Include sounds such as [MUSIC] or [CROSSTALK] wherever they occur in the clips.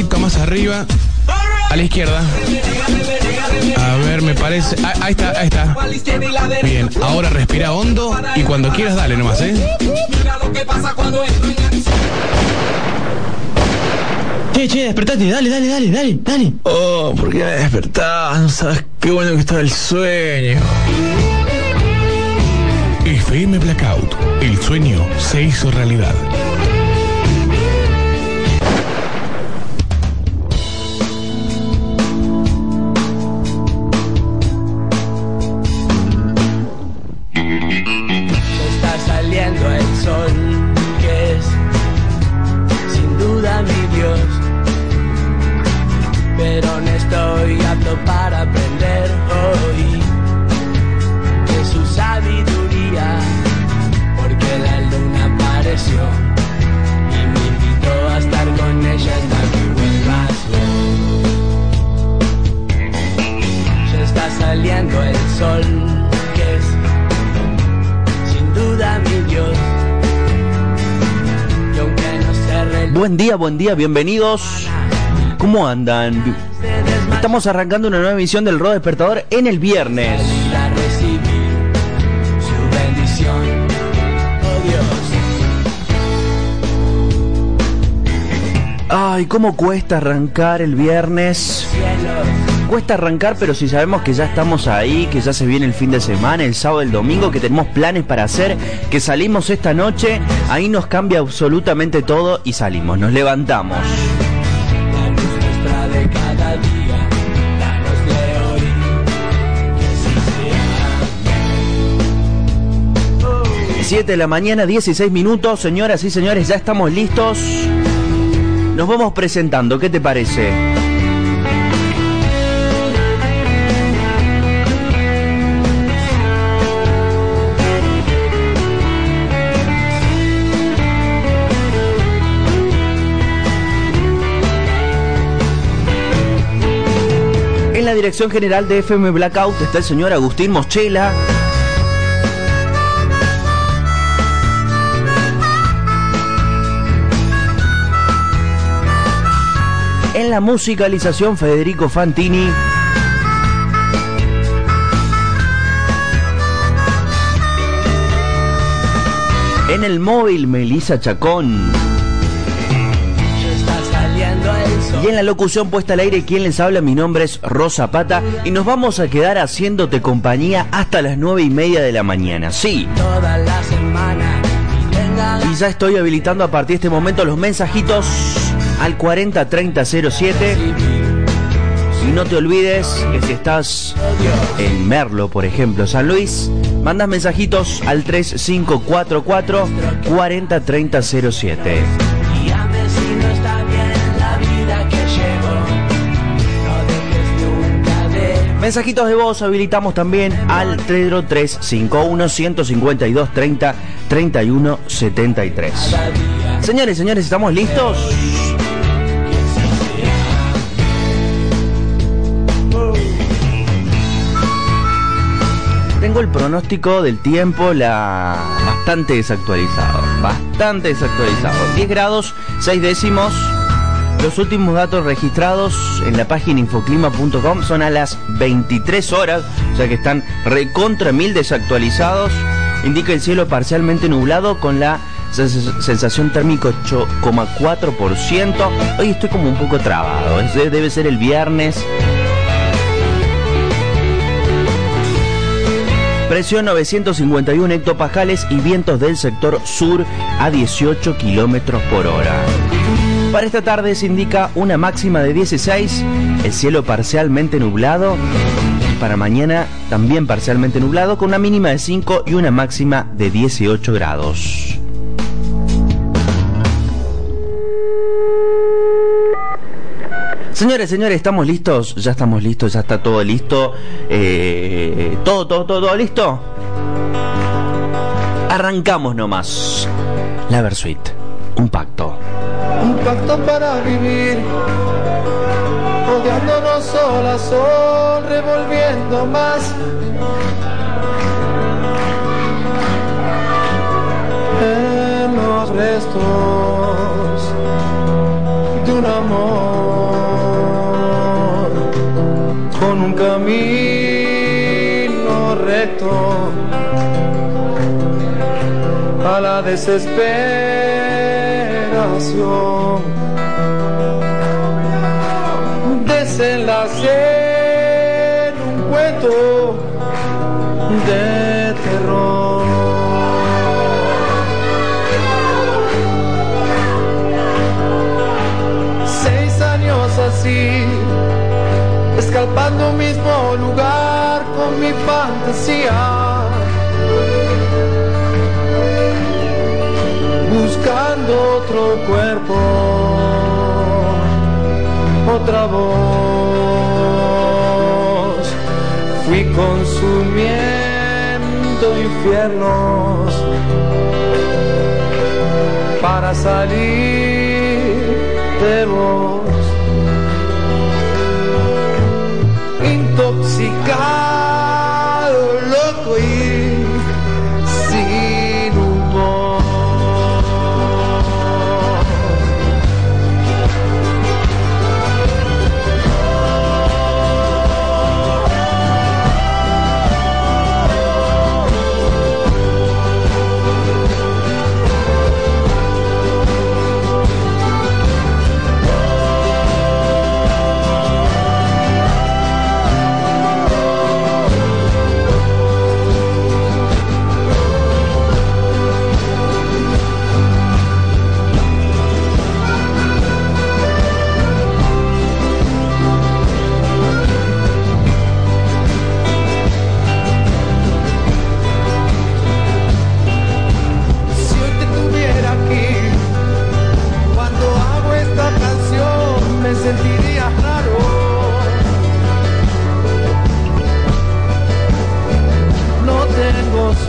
poquito más arriba. A la izquierda. A ver, me parece. Ah, ahí está, ahí está. Bien, ahora respira hondo y cuando quieras dale nomás, ¿eh? Che, che, despertate, dale, dale, dale, dale, dale. Oh, ¿por qué me despertás? No sabes qué bueno que está el sueño. FM Blackout. El sueño se hizo realidad. Sol, que es sin duda mi Dios. Y aunque no se reloj, Buen día, buen día, bienvenidos. ¿Cómo andan? Estamos arrancando una nueva emisión del Rodo Despertador en el viernes. Oh Ay, cómo cuesta arrancar el viernes. Cuesta arrancar, pero si sabemos que ya estamos ahí, que ya se viene el fin de semana, el sábado, el domingo, que tenemos planes para hacer, que salimos esta noche, ahí nos cambia absolutamente todo y salimos, nos levantamos. 7 de la mañana, 16 minutos, señoras y señores, ya estamos listos. Nos vamos presentando, ¿qué te parece? Dirección general de FM Blackout está el señor Agustín Moschela. En la musicalización Federico Fantini. En el móvil Melissa Chacón. Y en la locución puesta al aire, quien les habla, mi nombre es Rosa Pata y nos vamos a quedar haciéndote compañía hasta las nueve y media de la mañana. Sí, toda la semana y ya estoy habilitando a partir de este momento los mensajitos al 403007. Y no te olvides que si estás en Merlo, por ejemplo, San Luis, mandas mensajitos al 3544 403007. Mensajitos de voz habilitamos también al 351 152 30 31 73. cada día. Señores, señores, ¿estamos listos? Tengo el pronóstico del tiempo la bastante desactualizado, bastante desactualizado. 10 grados, 6 décimos. Los últimos datos registrados en la página infoclima.com son a las 23 horas, o sea que están recontra mil desactualizados. Indica el cielo parcialmente nublado con la sens- sensación térmica 8,4%. Hoy estoy como un poco trabado, debe ser el viernes. Presión 951 hectopascales y vientos del sector sur a 18 kilómetros por hora. Para esta tarde se indica una máxima de 16, el cielo parcialmente nublado y para mañana también parcialmente nublado con una mínima de 5 y una máxima de 18 grados. Señores, señores, ¿estamos listos? Ya estamos listos, ya está todo listo. Eh, ¿Todo, todo, todo, todo listo? Arrancamos nomás. La Versuit, un pacto un pacto para vivir, odiándonos sol a sol, revolviendo más. En los restos de un amor con un camino recto a la desesperación Desenlace en un cuento de terror. Seis años así, escalpando mismo lugar con mi fantasía. Buscando otro cuerpo, otra voz. Fui consumiendo infiernos para salir de vos. Intoxicado,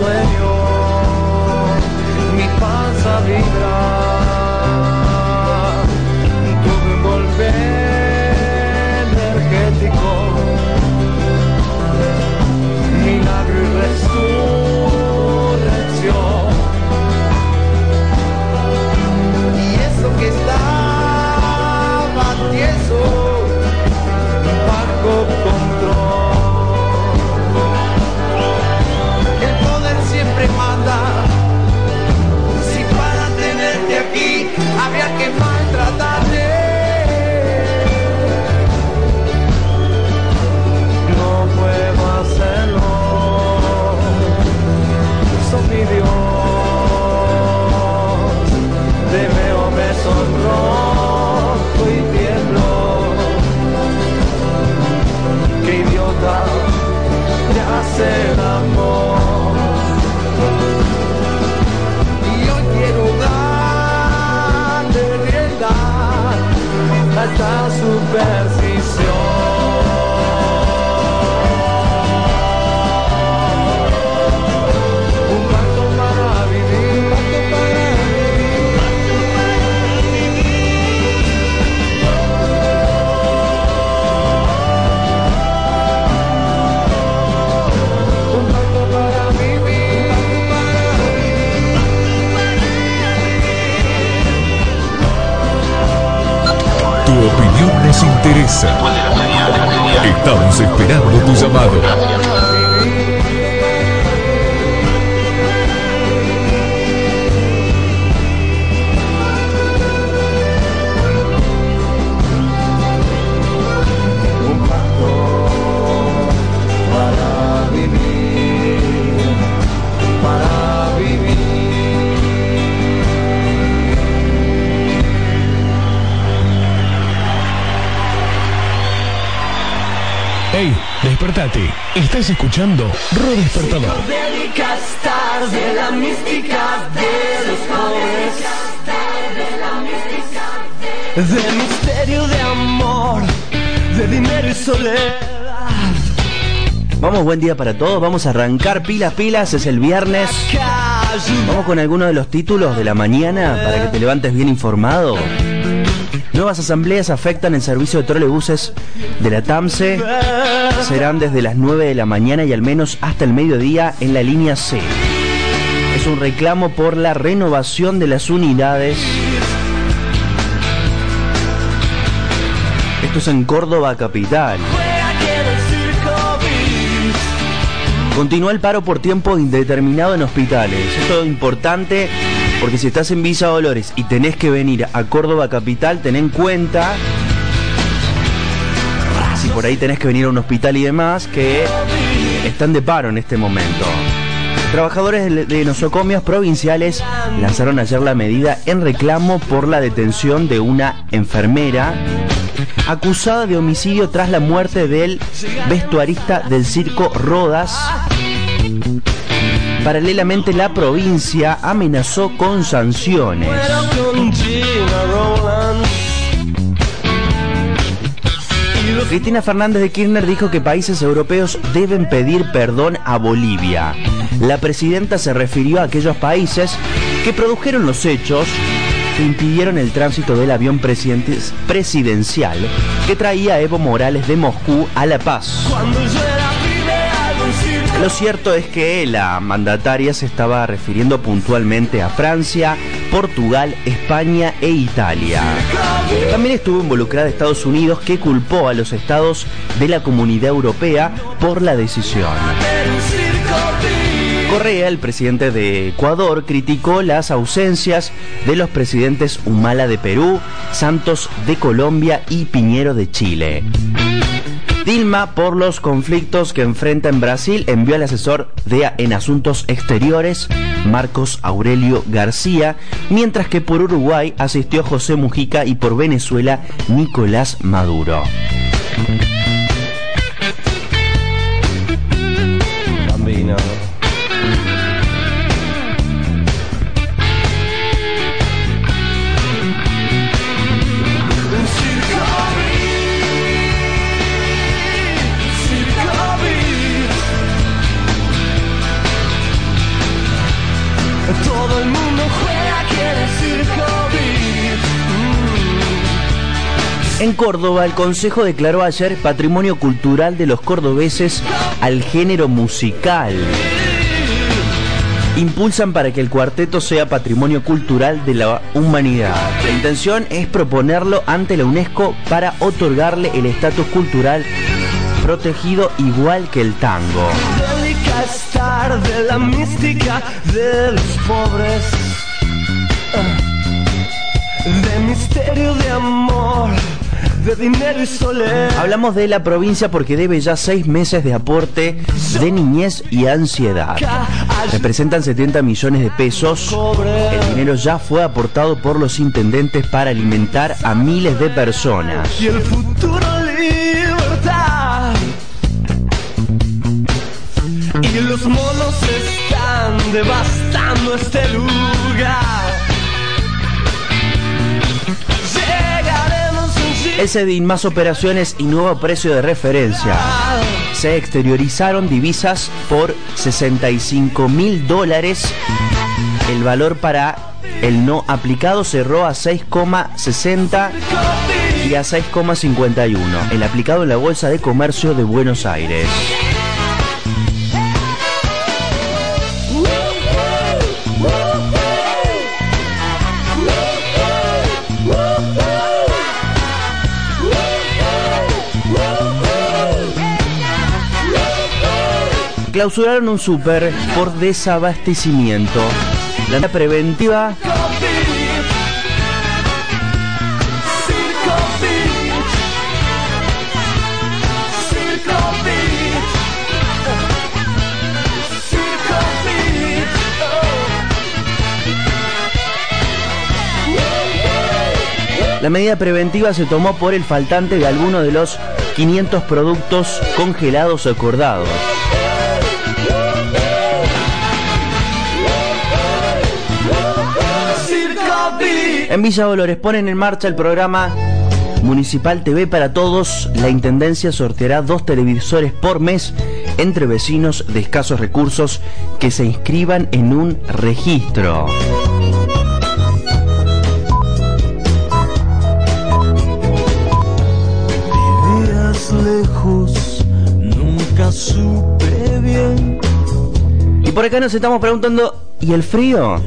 tengo opinión nos interesa. Estamos esperando tu llamado. Despertate. Estás escuchando Ro Despertador. de la mística de los jóvenes. De misterio de amor, de dinero y soledad. Vamos, buen día para todos. Vamos a arrancar pilas, pilas. Es el viernes. Vamos con algunos de los títulos de la mañana para que te levantes bien informado. Nuevas asambleas afectan el servicio de trolebuses de la TAMSE. Serán desde las 9 de la mañana y al menos hasta el mediodía en la línea C. Es un reclamo por la renovación de las unidades. Esto es en Córdoba capital. Continúa el paro por tiempo indeterminado en hospitales. Esto es importante Porque si estás en Villa Dolores y tenés que venir a Córdoba Capital, ten en cuenta, si por ahí tenés que venir a un hospital y demás, que están de paro en este momento. Trabajadores de- nosocomios provinciales lanzaron ayer la medida en reclamo por la detención de una enfermera acusada de homicidio tras la muerte del vestuarista del circo Rodas. Paralelamente la provincia amenazó con sanciones. Cristina Fernández de Kirchner dijo que países europeos deben pedir perdón a Bolivia. La presidenta se refirió a aquellos países que produjeron los hechos que impidieron el tránsito del avión presidencial que traía Evo Morales de Moscú a La Paz. Lo cierto es que la mandataria se estaba refiriendo puntualmente a Francia, Portugal, España e Italia. También estuvo involucrada Estados Unidos que culpó a los estados de la comunidad europea por la decisión. Correa, el presidente de Ecuador, criticó las ausencias de los presidentes Humala de Perú, Santos de Colombia y Piñero de Chile. Dilma, por los conflictos que enfrenta en Brasil, envió al asesor de en asuntos exteriores, Marcos Aurelio García, mientras que por Uruguay asistió José Mujica y por Venezuela, Nicolás Maduro. En Córdoba, el Consejo declaró ayer Patrimonio Cultural de los Cordobeses al género musical. Impulsan para que el cuarteto sea patrimonio cultural de la humanidad. La intención es proponerlo ante la UNESCO para otorgarle el estatus cultural protegido igual que el tango. De dinero y soledad. Hablamos de la provincia porque debe ya seis meses de aporte de niñez y ansiedad. Representan 70 millones de pesos. El dinero ya fue aportado por los intendentes para alimentar a miles de personas. Y el futuro libertad. Y los monos están devastando este lugar. El más operaciones y nuevo precio de referencia. Se exteriorizaron divisas por 65 mil dólares. El valor para el no aplicado cerró a 6,60 y a 6,51. El aplicado en la Bolsa de Comercio de Buenos Aires. Clausuraron un súper por desabastecimiento. La medida preventiva. La medida preventiva se tomó por el faltante de alguno de los 500 productos congelados acordados. En Villa Dolores ponen en marcha el programa Municipal TV para Todos. La Intendencia sorteará dos televisores por mes entre vecinos de escasos recursos que se inscriban en un registro. Lejos, nunca supe bien. Y por acá nos estamos preguntando, ¿y el frío?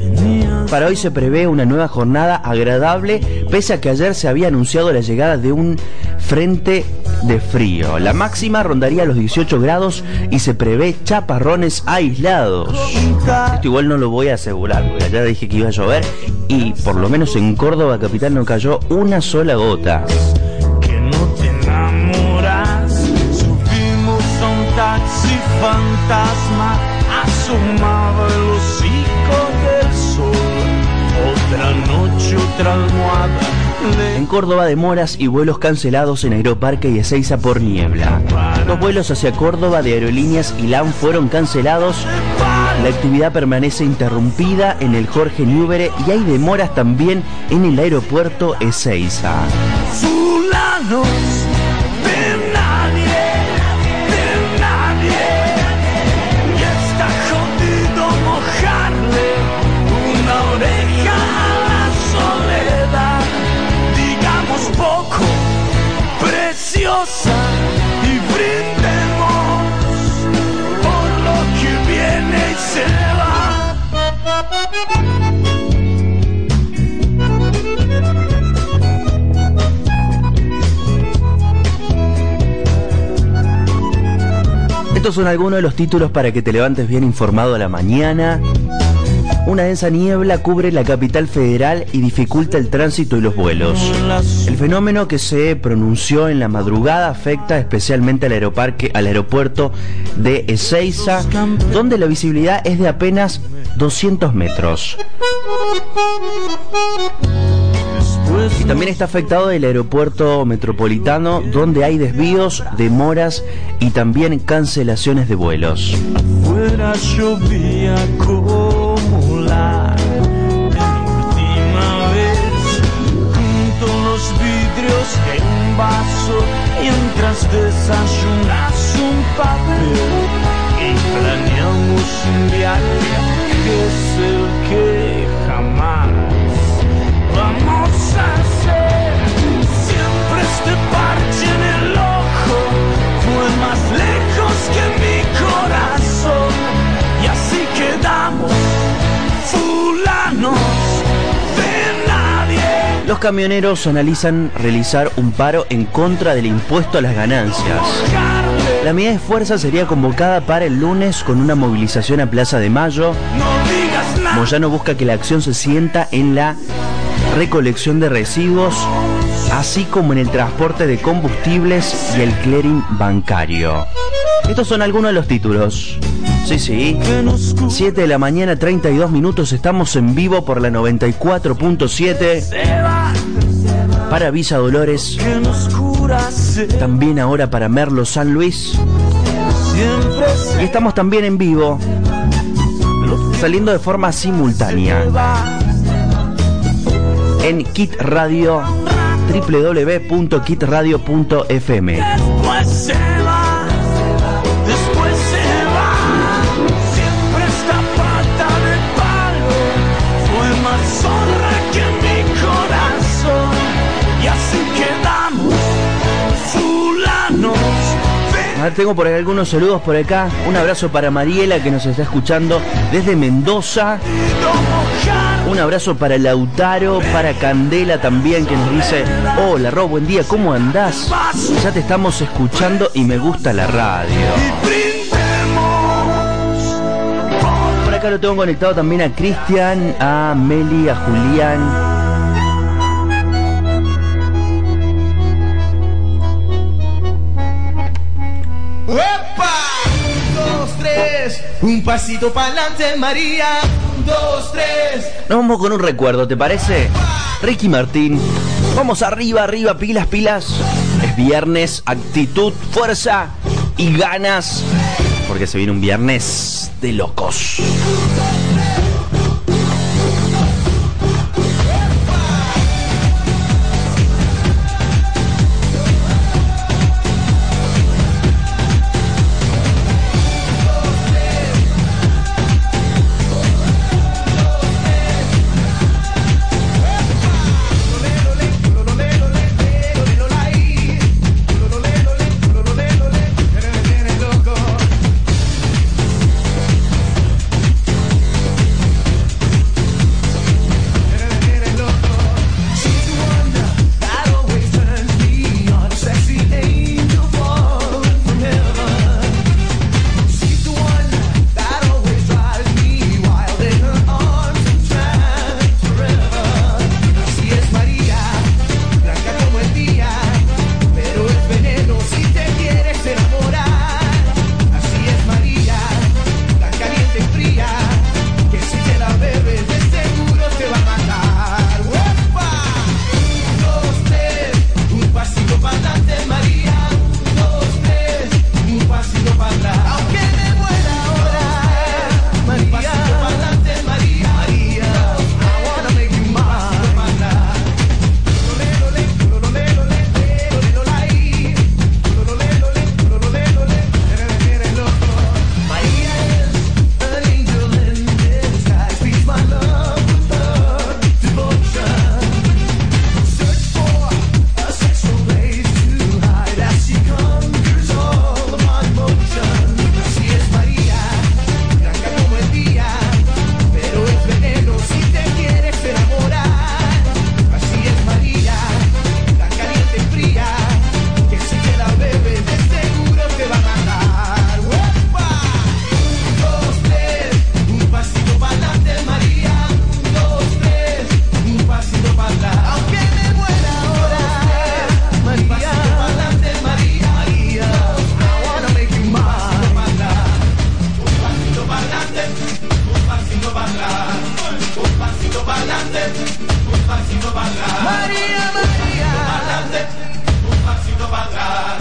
Para hoy se prevé una nueva jornada agradable, pese a que ayer se había anunciado la llegada de un frente de frío. La máxima rondaría los 18 grados y se prevé chaparrones aislados. Esto igual no lo voy a asegurar, porque ya dije que iba a llover y por lo menos en Córdoba capital no cayó una sola gota. que no te enamoras. Subimos a un taxi fantasma, asomaba otra almohada. En Córdoba demoras y vuelos cancelados en Aeroparque y Ezeiza por niebla. Los vuelos hacia Córdoba de Aerolíneas y LAN fueron cancelados. La actividad permanece interrumpida en el Jorge Newbery y hay demoras también en el aeropuerto Ezeiza. Fulanos y brindemos por lo que viene y se va. Estos son algunos de los títulos para que te levantes bien informado a la mañana. Una densa niebla cubre la capital federal y dificulta el tránsito y los vuelos. El fenómeno que se pronunció en la madrugada afecta especialmente al aeroparque, al aeropuerto de Ezeiza, donde la visibilidad es de apenas 200 metros. Y también está afectado el aeropuerto metropolitano, donde hay desvíos, demoras y también cancelaciones de vuelos. Un vaso Mientras desayunas un papel. Y planeamos un viaje que es Los camioneros analizan realizar un paro en contra del impuesto a las ganancias. La medida de fuerza sería convocada para el lunes con una movilización a Plaza de Mayo. Moyano busca que la acción se sienta en la recolección de residuos, así como en el transporte de combustibles y el clearing bancario. Estos son algunos de los títulos. Sí, sí. que nos 7 de la mañana, 32 minutos, estamos en vivo por la 94.7 cura para Villa Dolores, también ahora para Merlo San Luis. Y estamos también en vivo, saliendo de forma simultánea en Kit Radio, www.kitradio.fm. tengo por ahí algunos saludos por acá. Un abrazo para Mariela que nos está escuchando desde Mendoza. Un abrazo para Lautaro, para Candela también que nos dice, hola Rob, buen día, ¿cómo andás? Ya te estamos escuchando y me gusta la radio. Por acá lo tengo conectado también a Cristian, a Meli, a Julián. Un pasito para adelante, María. Un, dos, tres. Nos vamos con un recuerdo, ¿te parece? Ricky Martín. Vamos arriba, arriba, pilas, pilas. Es viernes, actitud, fuerza y ganas. Porque se viene un viernes de locos.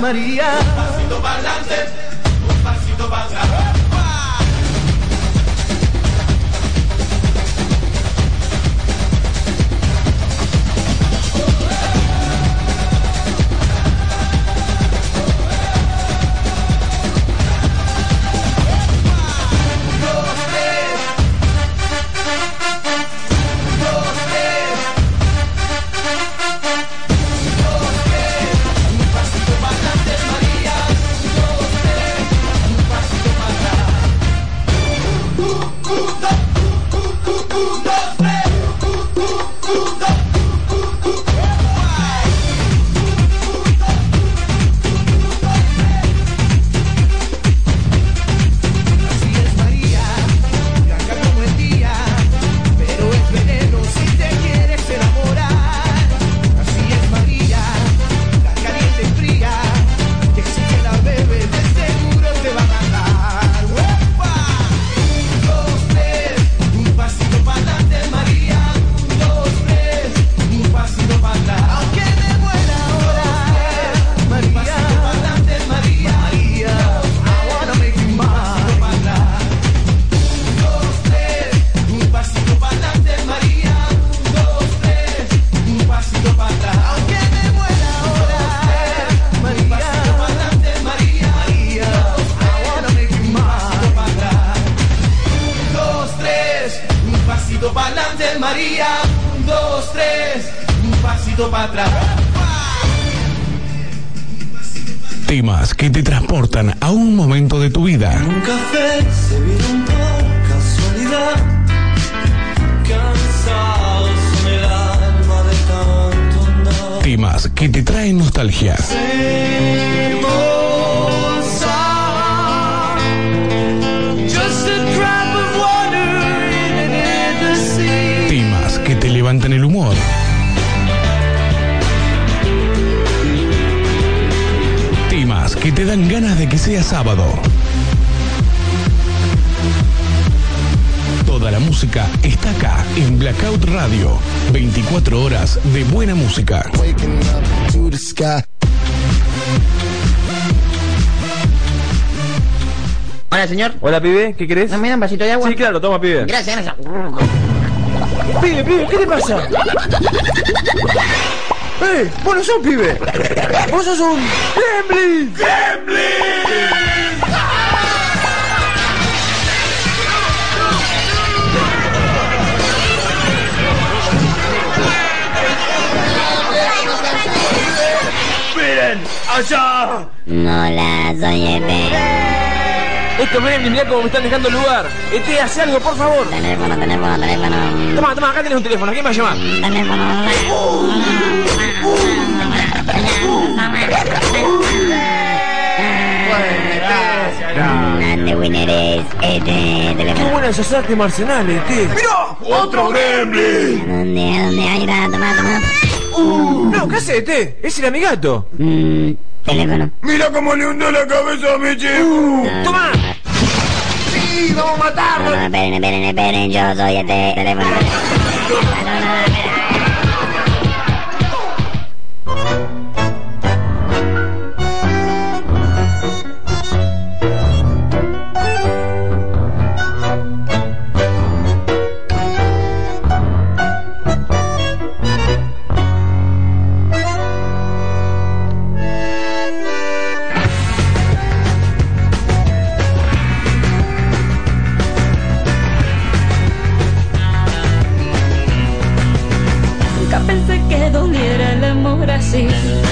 María. Señor. Hola, pibe, ¿qué querés? ¿Me da un vasito de agua? Sí, claro, toma, pibe. Gracias, gracias. Pibe, pibe, ¿qué te pasa? ¡Eh! ¡Vos no sos pibe! ¡Vos sos un... ¡Gremlin! ¡Miren! ¡Allá! Hola, soy Ete. Estos Gremlin, mirá cómo me están dejando el lugar. Ete, hace algo, por favor. Teléfono, teléfono, teléfono. Toma, toma, acá tenés un teléfono. ¿Quién me va a llamar? Teléfono. Ete. ¡Qué buena esas artes marciales, Ete! ¡Mira! ¡Otro Gremlin! ¿A dónde, a dónde? Ahí está, toma, toma. No, ¿qué hace, Ete? Es el amigato. Mm, teléfono. ¡Mira cómo le hundió la cabeza a mi chico! ¡Toma! ¡Sí, vamos a matarlo! No, no, esperen. Yo soy Ete. Teléfono. No. see.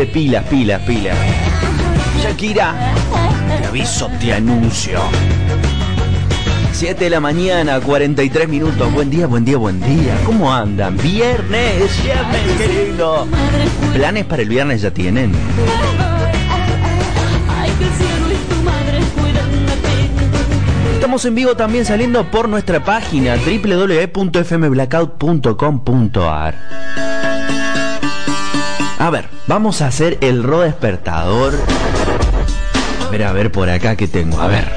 De pilas, pilas, pilas. Shakira, te aviso, te anuncio. 7 de la mañana, 43 minutos. Buen día, buen día, buen día. ¿Cómo andan? Viernes, viernes, qué lindo. ¿Planes para el viernes ya tienen? Estamos en vivo también saliendo por nuestra página www.fmblackout.com.ar. A ver, vamos a hacer el ro despertador. A ver, a ver por acá que tengo. A ver.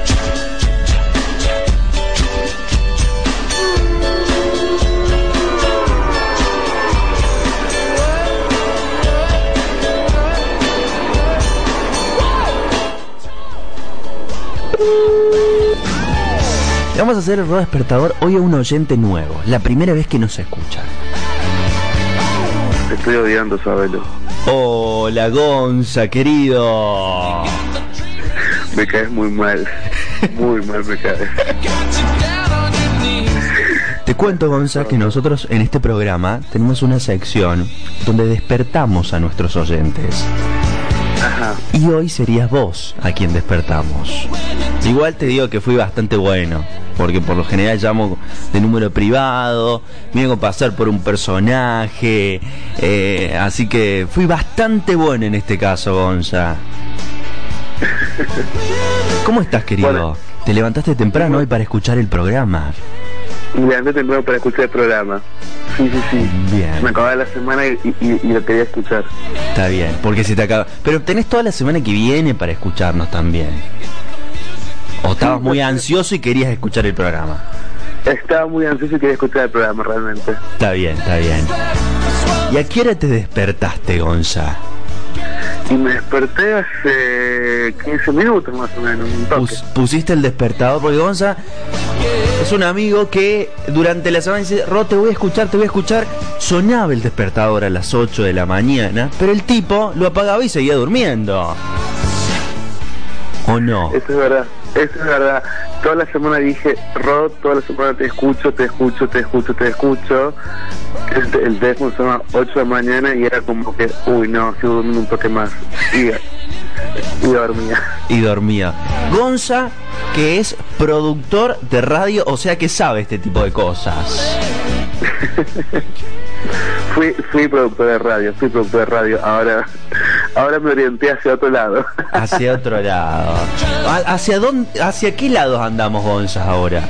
Vamos a hacer el ro despertador hoy a un oyente nuevo. La primera vez que nos escucha. Estoy odiando, Sabelo. Hola Gonza, querido. Me caes muy mal. Muy mal me caes. Te cuento, Gonza, que nosotros en este programa tenemos una sección donde despertamos a nuestros oyentes. Ajá. Y hoy serías vos a quien despertamos. Igual te digo que fui bastante bueno, porque por lo general llamo de número privado, me hago pasar por un personaje, eh, así que fui bastante bueno en este caso, Gonza. [LAUGHS] ¿Cómo estás, querido? Bueno. ¿Te levantaste temprano hoy para escuchar el programa? Me levanté temprano para escuchar el programa. Sí, sí, sí. Bien. Me acababa la semana y, y- y lo quería escuchar. Está bien, porque se te acaba. Pero tenés toda la semana que viene para escucharnos también. O estabas muy ansioso y querías escuchar el programa. Estaba muy ansioso y quería escuchar el programa realmente. Está bien, está bien. ¿Y a qué hora te despertaste, Gonza? Y me desperté hace 15 minutos más o menos, un toque. Pus- pusiste el despertador porque Gonza es un amigo que durante la semana dice, Ro, te voy a escuchar, te voy a escuchar. Sonaba el despertador a las 8 de la mañana, pero el tipo lo apagaba y seguía durmiendo. ¿O no? Eso es verdad, eso es verdad. Toda la semana dije, Rod, toda la semana te escucho, te escucho, te escucho, te escucho. El, el teléfono sonaba 8 de la mañana y era como que, uy, no, sigo durmiendo un toque más. Y, y dormía. y dormía. Gonza, que es productor de radio, o sea que sabe este tipo de cosas. [LAUGHS] Fui, fui productor de radio, fui productor de radio. Ahora, ahora me orienté hacia otro lado. Hacia otro lado. ¿A- ¿Hacia dónde, hacia qué lados andamos, Gonza, ahora?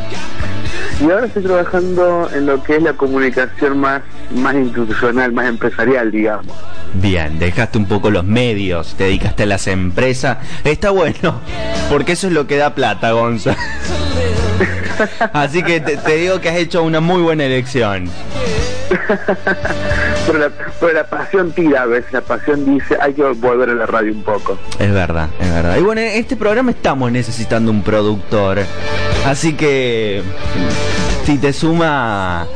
Y ahora estoy trabajando en lo que es la comunicación más, más institucional, más empresarial, digamos. Bien, dejaste un poco los medios, te dedicaste a las empresas. Está bueno, porque eso es lo que da plata, Gonza. [LAUGHS] Así que te, te digo que has hecho una muy buena elección. [LAUGHS] Pero la, pero la pasión tira a veces, la pasión dice hay que volver a la radio un poco. Es verdad, es verdad. Y bueno, en este programa estamos necesitando un productor. Así que si te suma,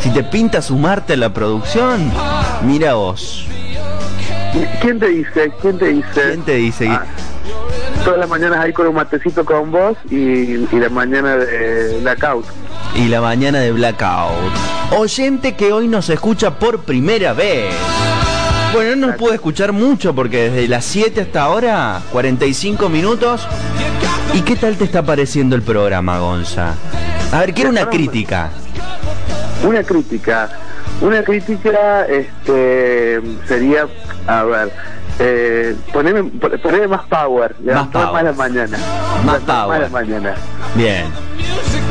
si te pinta sumarte a la producción, mira vos. ¿Quién te dice? ¿Quién te dice? ¿Quién te dice? Ah, todas las mañanas ahí con un matecito con vos y, y la mañana de blackout. Y la mañana de Blackout. Oyente que hoy nos escucha por primera vez. Bueno, no nos pudo escuchar mucho porque desde las 7 hasta ahora, 45 minutos. ¿Y qué tal te está pareciendo el programa, Gonza? A ver, quiero una crítica. Una crítica. Una crítica este sería, a ver, eh, poneme, poneme más power, levantar power. más la mañana. Más power. la mañana. Bien.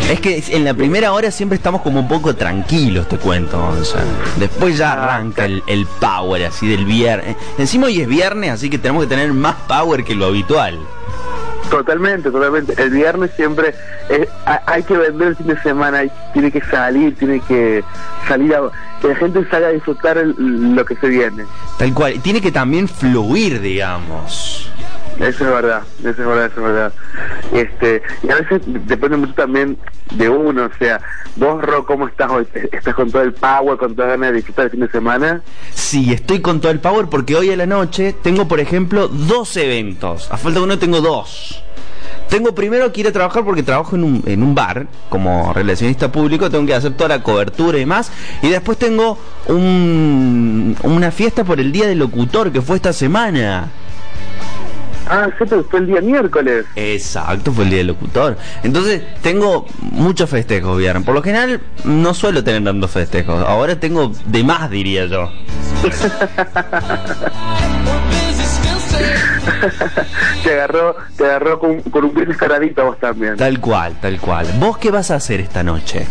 Es que en la primera hora siempre estamos como un poco tranquilos, te cuento, Gonza. Después ya arranca el, el power así del viernes. Encima hoy es viernes, así que tenemos que tener más power que lo habitual. Totalmente, totalmente. El viernes siempre es- ha- hay que vender el fin de semana, hay- tiene que salir, tiene que salir a que la gente salga a disfrutar el- lo que se viene. Tal cual. Tiene que también fluir, digamos. Eso es verdad, eso es verdad, eso es verdad. Este, y a veces depende mucho también de uno, o sea, vos, Ro, ¿cómo estás hoy? ¿Estás con todo el power, con toda ganas de disfrutar el fin de semana? Sí, estoy con todo el power porque hoy a la noche tengo, por ejemplo, dos eventos. A falta de uno tengo dos. Tengo primero que ir a trabajar porque trabajo en un, en un bar como relacionista público, tengo que hacer toda la cobertura y más. Y después tengo un, una fiesta por el Día del Locutor que fue esta semana. Ah, sí, pero fue el día miércoles. Exacto, fue el Día del Locutor. Entonces tengo muchos festejos, viernes. Por lo general no suelo tener tantos festejos. Ahora tengo de más, diría yo. [LAUGHS] te agarró, te agarró con, con un escaradito vos también. Tal cual, tal cual. ¿Vos qué vas a hacer esta noche?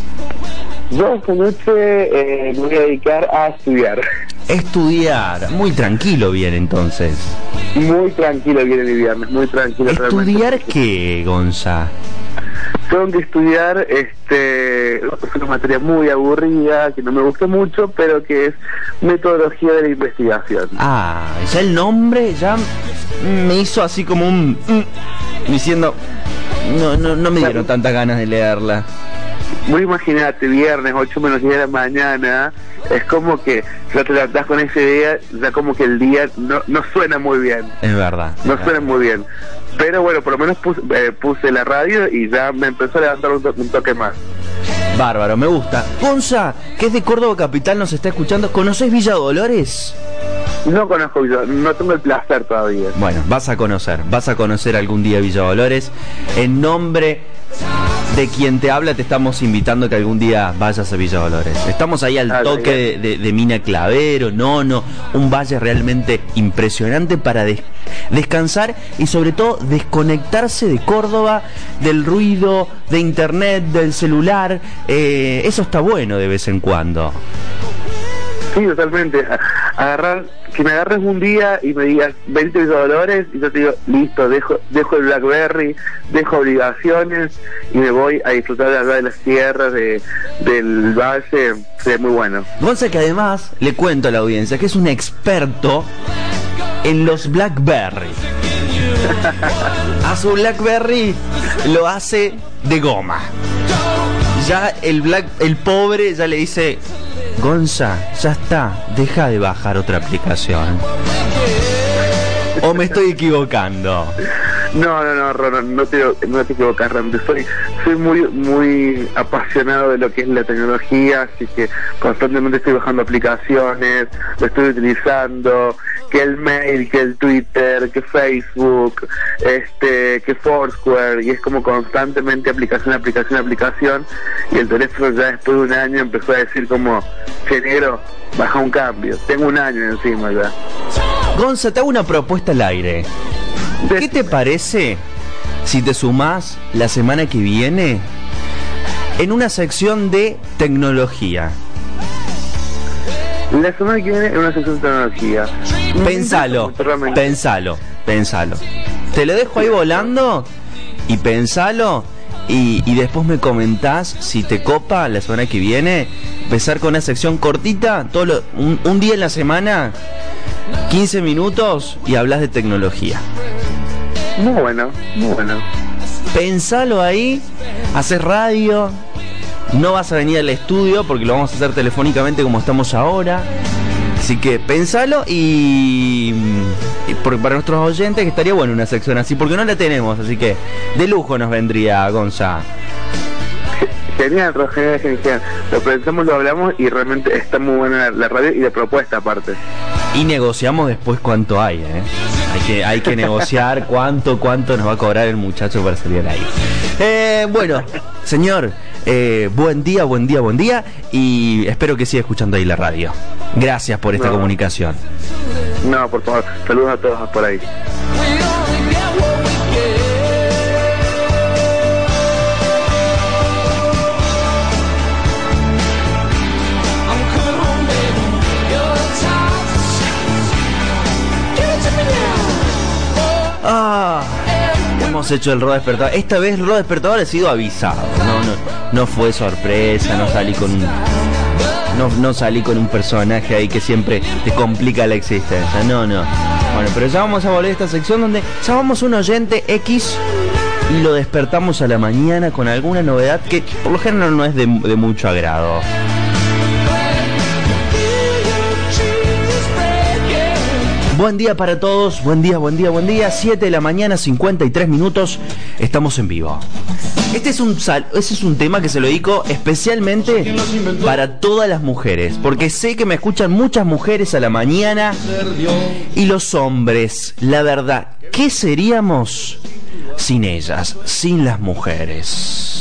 Yo esta noche eh, me voy a dedicar a estudiar. Estudiar. Muy tranquilo bien entonces. Muy tranquilo viene mi viernes, muy tranquilo. realmente. ¿Estudiar qué, Gonza? Tengo que estudiar este es una materia muy aburrida, que no me gusta mucho, pero que es metodología de la investigación. Ah, ya el nombre ya me hizo así como un... mm, diciendo... No, no, no me dieron tantas ganas de leerla. Muy imagínate, viernes, 8 menos 10 de la mañana, es como que ya te levantás con esa idea, ya como que el día no, no suena muy bien. Es verdad. No suena muy bien. Pero bueno, por lo menos puse, eh, puse la radio y ya me empezó a levantar un, to- un toque más. Bárbaro, me gusta. Gonza, que es de Córdoba Capital, nos está escuchando. ¿Conoces Villa Dolores? No conozco, yo no tengo el placer todavía. Bueno, vas a conocer, vas a conocer algún día Villa Dolores. En nombre de quien te habla, te estamos invitando a que algún día vayas a Villa Dolores. Estamos ahí al Ah, toque de, bien. de- de Mina Clavero, Nono, un valle realmente impresionante para des- descansar y sobre todo desconectarse de Córdoba, del ruido, de internet, del celular. Eh, eso está bueno de vez en cuando. Sí, totalmente. Agarrar, que me agarres un día y me digas 20 Villa Dolores y yo te digo, listo, dejo, dejo el Blackberry, dejo obligaciones y me voy a disfrutar de allá de las tierras, de, del valle, sería muy bueno. Gonza que además le cuento a la audiencia que es un experto en los Blackberry. [LAUGHS] A su Blackberry lo hace de goma. Ya el Black, el pobre ya le dice, Gonza, ya está, deja de bajar otra aplicación. ¿O me estoy equivocando? No, no, no, Ron, no, te, no te equivocas, realmente soy, soy muy, muy apasionado de lo que es la tecnología, así que constantemente estoy bajando aplicaciones, lo estoy utilizando, que el mail, que el Twitter, que Facebook, este, que Foursquare, y es como constantemente aplicación, aplicación, aplicación, y el teléfono ya después de un año empezó a decir como, che negro, baja un cambio, tengo un año encima ya. Gonza, te hago una propuesta al aire. ¿Qué te parece si te sumás la semana que viene en una sección de tecnología? La semana que viene en una sección de tecnología. Pensalo, pensalo, pensalo. Te lo dejo ahí volando y pensalo Y, y después me comentás si te copa la semana que viene. Empezar con una sección cortita, todo lo- un, un día en la semana, 15 minutos y hablas de tecnología. Muy bueno, muy bueno. Pensalo ahí, haces radio, no vas a venir al estudio porque lo vamos a hacer telefónicamente como estamos ahora. Así que pensalo y, y por- para nuestros oyentes que estaría bueno una sección así, porque no la tenemos, así que de lujo nos vendría Gonza. Genial, Ro, genial. Lo pensamos, lo hablamos y realmente está muy buena la, la radio y de propuesta aparte. Y negociamos después cuánto hay, ¿eh? Hay que, hay que negociar [LAUGHS] cuánto, cuánto nos va a cobrar el muchacho para salir ahí. Eh, bueno, señor, eh, buen día, buen día, buen día. Y espero que siga escuchando ahí la radio. Gracias por esta No. comunicación. No, por favor, saludos a todos por ahí. Ah, hemos hecho el rol despertador. Esta vez el rol despertador ha sido avisado. No, no, no fue sorpresa, no salí con un. No, no salí con un personaje ahí que siempre te complica la existencia. No, no. Bueno, pero ya vamos a volver a esta sección donde llamamos un oyente X y lo despertamos a la mañana con alguna novedad que por lo general no es de mucho agrado. Buen día para todos, buen día, buen día, buen día. 7 de la mañana, 53 minutos, estamos en vivo. Este es un, sal- ese es un tema que se lo dedico especialmente para todas las mujeres, porque sé que me escuchan muchas mujeres a la mañana y los hombres, la verdad, ¿qué seríamos sin ellas, sin las mujeres?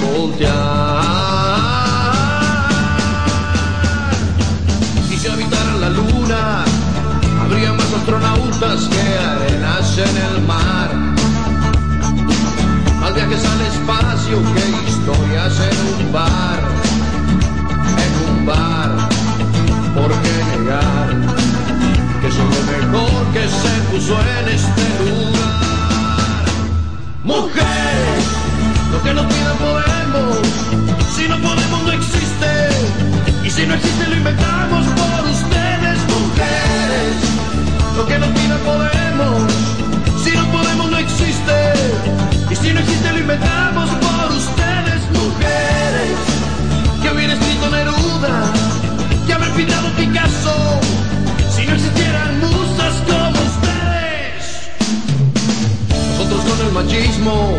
voltear. Y si habitaran la luna, habría más astronautas que arenas en el mar. Más viajes al espacio que historias en un bar, en un bar. ¿Por qué negar que son lo mejor que se puso en este lugar? Mujeres, lo que nos pidan podemos, si no podemos no existe, y si no existe lo inventamos por ustedes, mujeres, lo que nos pidan podemos, si no podemos no existe, y si no existe lo inventamos por ustedes, mujeres, que hubiera escrito Neruda, que haber pintado Picasso, si no existieran musas como ustedes. Nosotros con el machismo,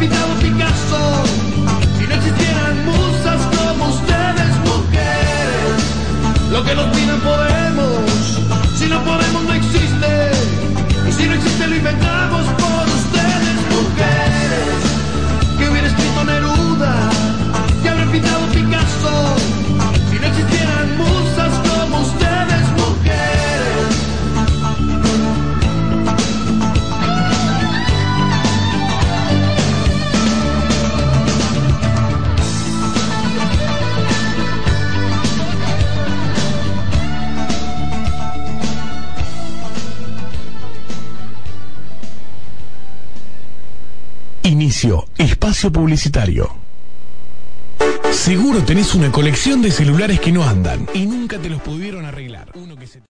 Pintado Picasso, si no existieran musas como ustedes, mujeres. Lo que nos pidan podemos, si no podemos no existe, y si no existe lo inventamos por ustedes, mujeres. Que hubiera escrito Neruda, que habrá pintado Picasso, publicitario. Seguro tenés una colección de celulares que no andan y nunca te los pudieron arreglar. Uno que se...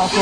老师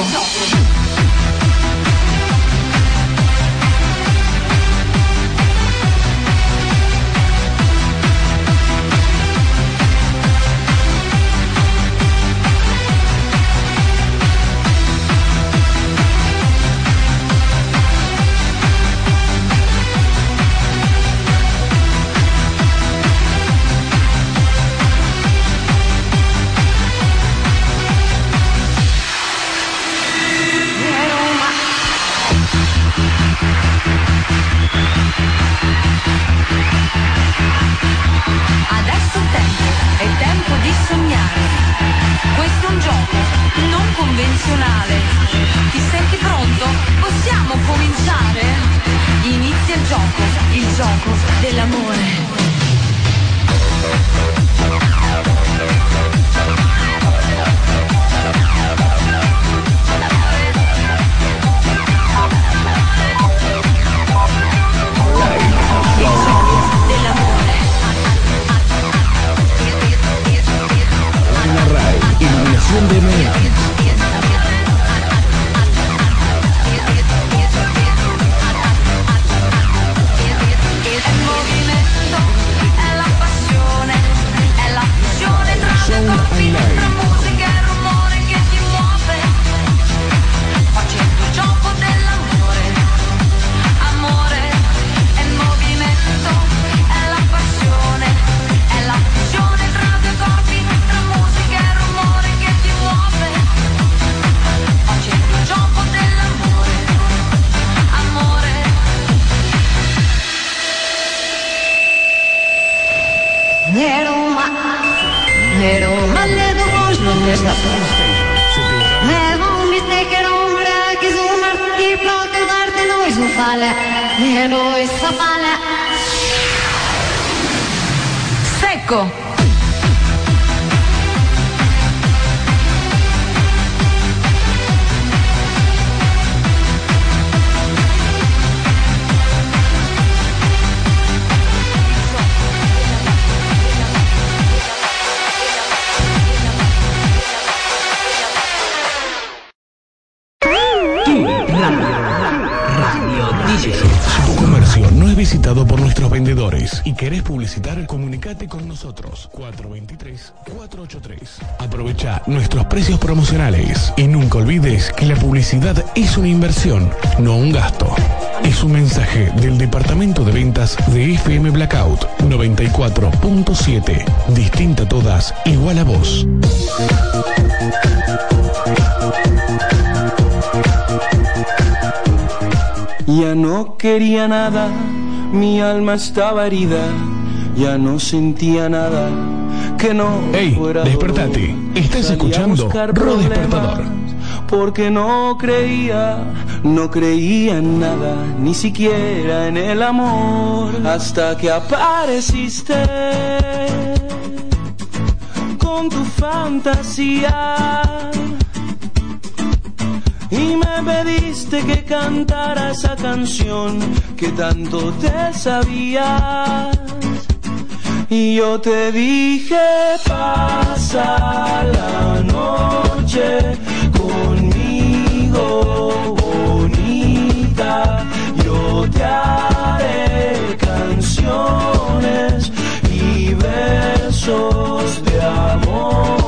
Nuestros precios promocionales y nunca olvides que la publicidad es una inversión, no un gasto. Es un mensaje del Departamento de Ventas de FM Blackout 94.7. Distinta a todas, igual a vos. Ya no quería nada, mi alma estaba herida, ya no sentía nada que no Ey, fuera despertate. Estás escuchando Ro Despertador. Porque no creía, no creía en nada, ni siquiera en el amor, hasta que apareciste con tu fantasía. Y me pediste que cantara esa canción que tanto te sabías. Y yo te dije, pasa la noche conmigo, bonita. Yo te haré canciones y versos de amores.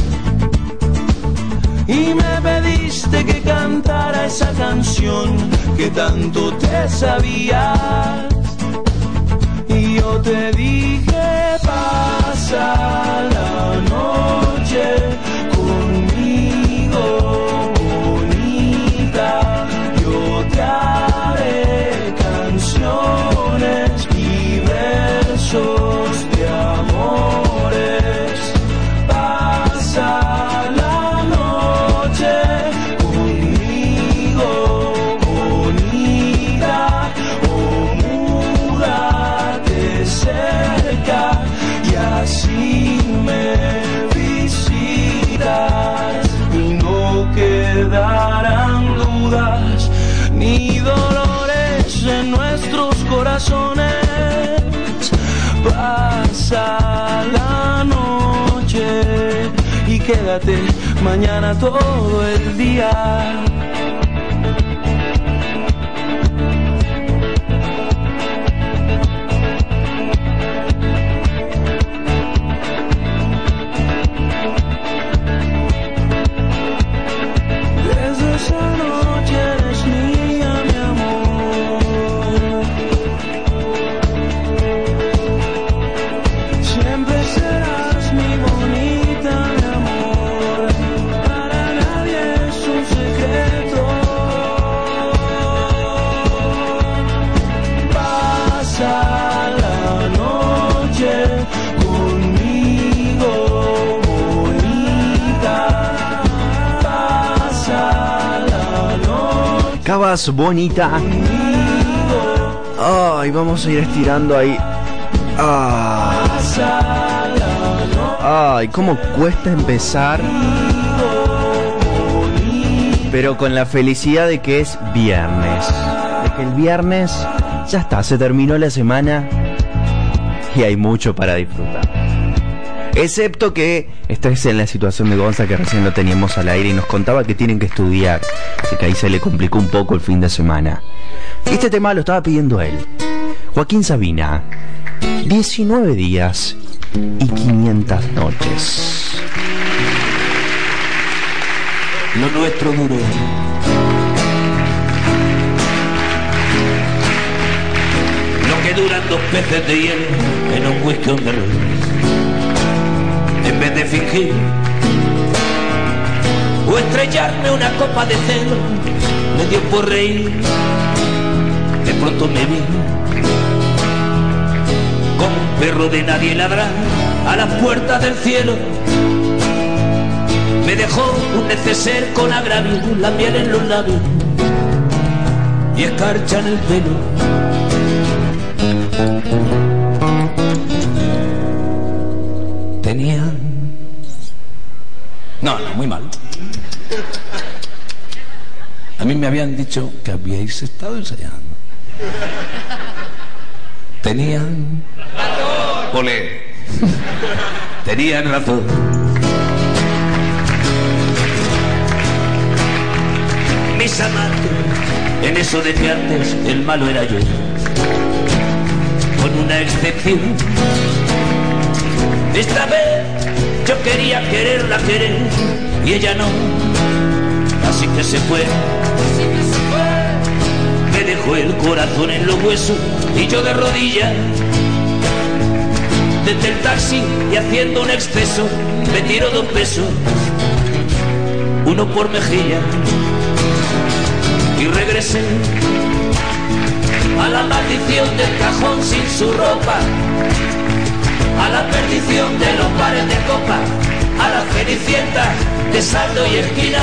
y me pediste que cantara esa canción que tanto te sabías. Y yo te dije, pasa la noche La noche y quédate mañana todo el día. Bonita. Ay, vamos a ir estirando ahí. Ah. Ay, cómo cuesta empezar. Pero con la felicidad de que es viernes. De que el viernes ya está, se terminó la semana y hay mucho para disfrutar. Excepto que estés en la situación de Gonza que recién lo teníamos al aire y nos contaba que tienen que estudiar. Así que ahí se le complicó un poco el fin de semana. Este tema lo estaba pidiendo él. Joaquín Sabina. 19 días y 500 noches. Lo nuestro duró. Lo que duran dos peces de hielo en un whisky on. En vez de fingir o estrellarme una copa de celo, me dio por reír. De pronto me vi como un perro de nadie ladrar a las puertas del cielo. Me dejó un neceser con agravio, la miel en los labios y escarcha en el pelo. No, no, muy mal. A mí me habían dicho que habíais estado ensayando. Tenían... Olé. Tenían razón. Mis amantes, en eso de que antes el malo era yo. Con una excepción. Esta vez yo quería quererla querer y ella no. Así que se fue. Me dejó el corazón en los huesos y yo de rodillas Desde el taxi y haciendo un exceso, me tiro dos pesos, uno por mejilla. Y regresé a la maldición del cajón sin su ropa, a la perdición de los bares de copa, a la cenicienta de saldo y esquina.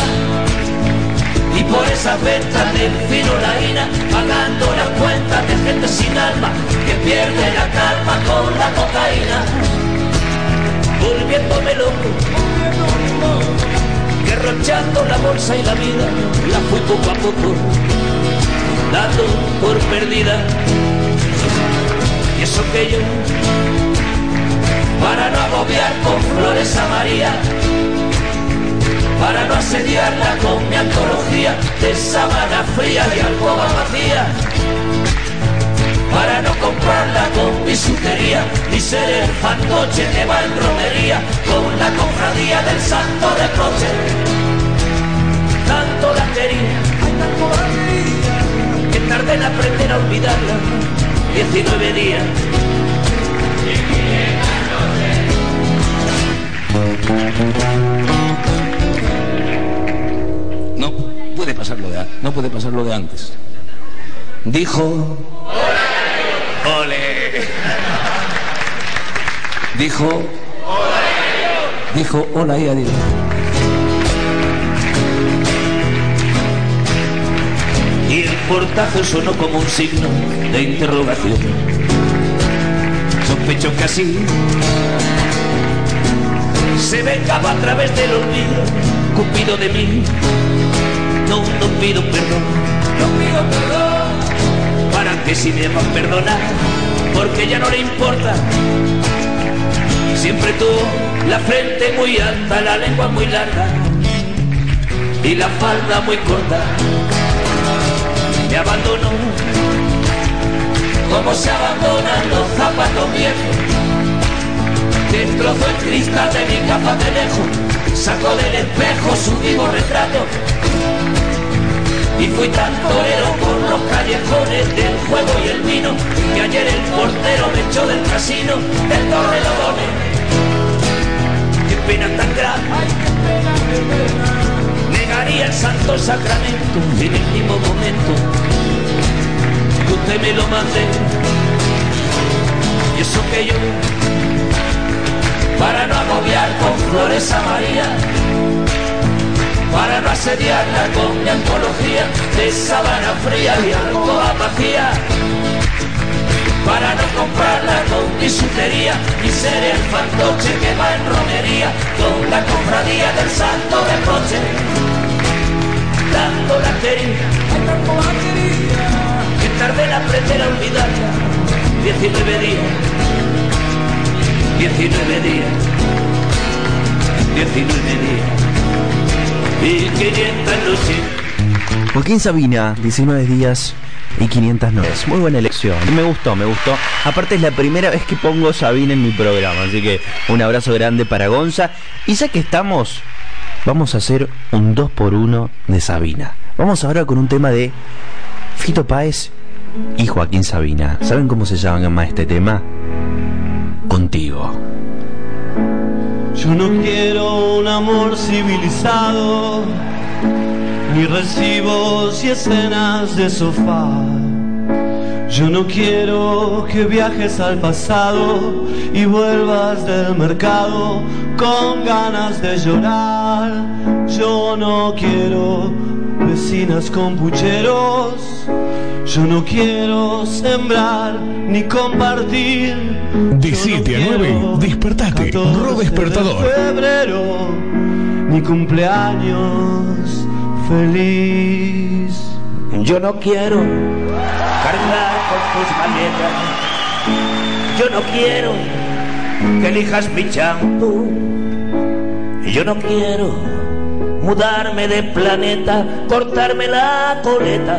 Y por esas ventas de finolaína, pagando las cuentas de gente sin alma, que pierde la calma con la cocaína. Volviéndome loco, derrochando la bolsa y la vida, la fui poco a poco, dando por perdida. Y eso que yo, para no agobiar con flores a María, para no asediarla con mi antología de sábana fría y alcoba vacía, para no comprarla con bisutería, ni ser el fantoche que va en romería con la cofradía del santo de Proche. Tanto la quería, que tardé en aprender a olvidarla, 19 días. No puede pasarlo de, a- no puede pasarlo de antes. Dijo. ¡Ole! Dijo. Dijo hola y adiós. Y el portazo sonó como un signo de interrogación. Sospecho que así se vengaba a través del olvido, cupido de mí. No, no pido perdón, no pido perdón. Para que si me va a perdonar, porque ya no le importa. Siempre tuvo la frente muy alta, la lengua muy larga y la falda muy corta. Me abandonó, como se abandonan los zapatos viejos. Destrozó el cristal de mi capa de lejos, sacó del espejo su vivo retrato. Y fui tan torero por los callejones del juego y el vino, que ayer el portero me echó del casino del Torrelodones. Qué pena tan grande, negaría el santo sacramento en el mismo momento que usted me lo mande. Y eso que yo para no agobiar con flores a María, para no asediarla con mi antología de sábana fría y alcoba vacía, para no comprarla con bisutería y ser el fantoche que va en romería con la cofradía del santo de Roche, dando la querida, que tardé en aprender a olvidarla, 19 días. 19 días, 19 días y 500 noches. Joaquín Sabina, 19 días y 500 noches. Muy buena elección. Me gustó, me gustó. Aparte es la primera vez que pongo Sabina en mi programa, así que un abrazo grande para Gonza. Y ya que estamos, vamos a hacer un 2 por 1 de Sabina. Vamos ahora con un tema de Fito Páez y Joaquín Sabina. ¿Saben cómo se llama este tema? Yo no quiero un amor civilizado, ni recibos y escenas de sofá. Yo no quiero que viajes al pasado y vuelvas del mercado con ganas de llorar. Yo no quiero vecinas con pucheros. Yo no quiero sembrar ni compartir. De 7 a 9, despertate. Ro Despertador. febrero, mi cumpleaños feliz. Yo no quiero cargar con tus maletas. Yo no quiero que elijas mi champú. Yo no quiero mudarme de planeta, cortarme la coleta,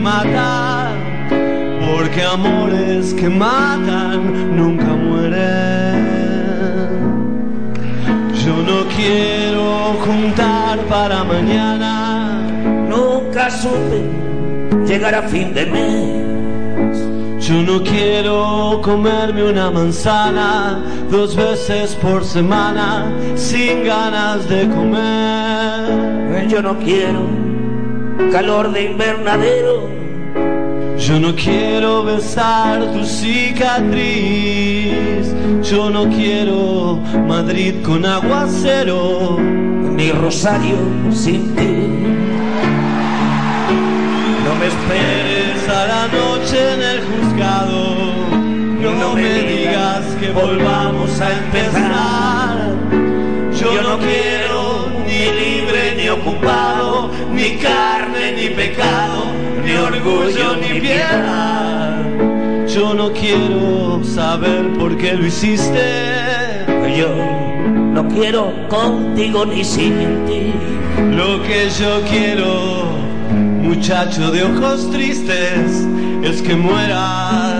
no muere mata, porque amores que matan nunca mueren. Yo no quiero juntar para mañana. Nunca supe llegar a fin de mes. Yo no quiero comerme una manzana dos veces por semana sin ganas de comer. Yo no quiero calor de invernadero. Yo no quiero besar tu cicatriz. Yo no quiero Madrid con aguacero. Ni Rosario sin ti. No me esperes a la noche en el juzgado. No, me digas que volvamos a empezar. Yo no quiero ni libre ocupado, ni carne ni pecado, ni orgullo ni piedad. Yo no quiero saber por qué lo hiciste. Yo no quiero contigo ni sin ti. Lo que yo quiero, muchacho de ojos tristes, es que mueras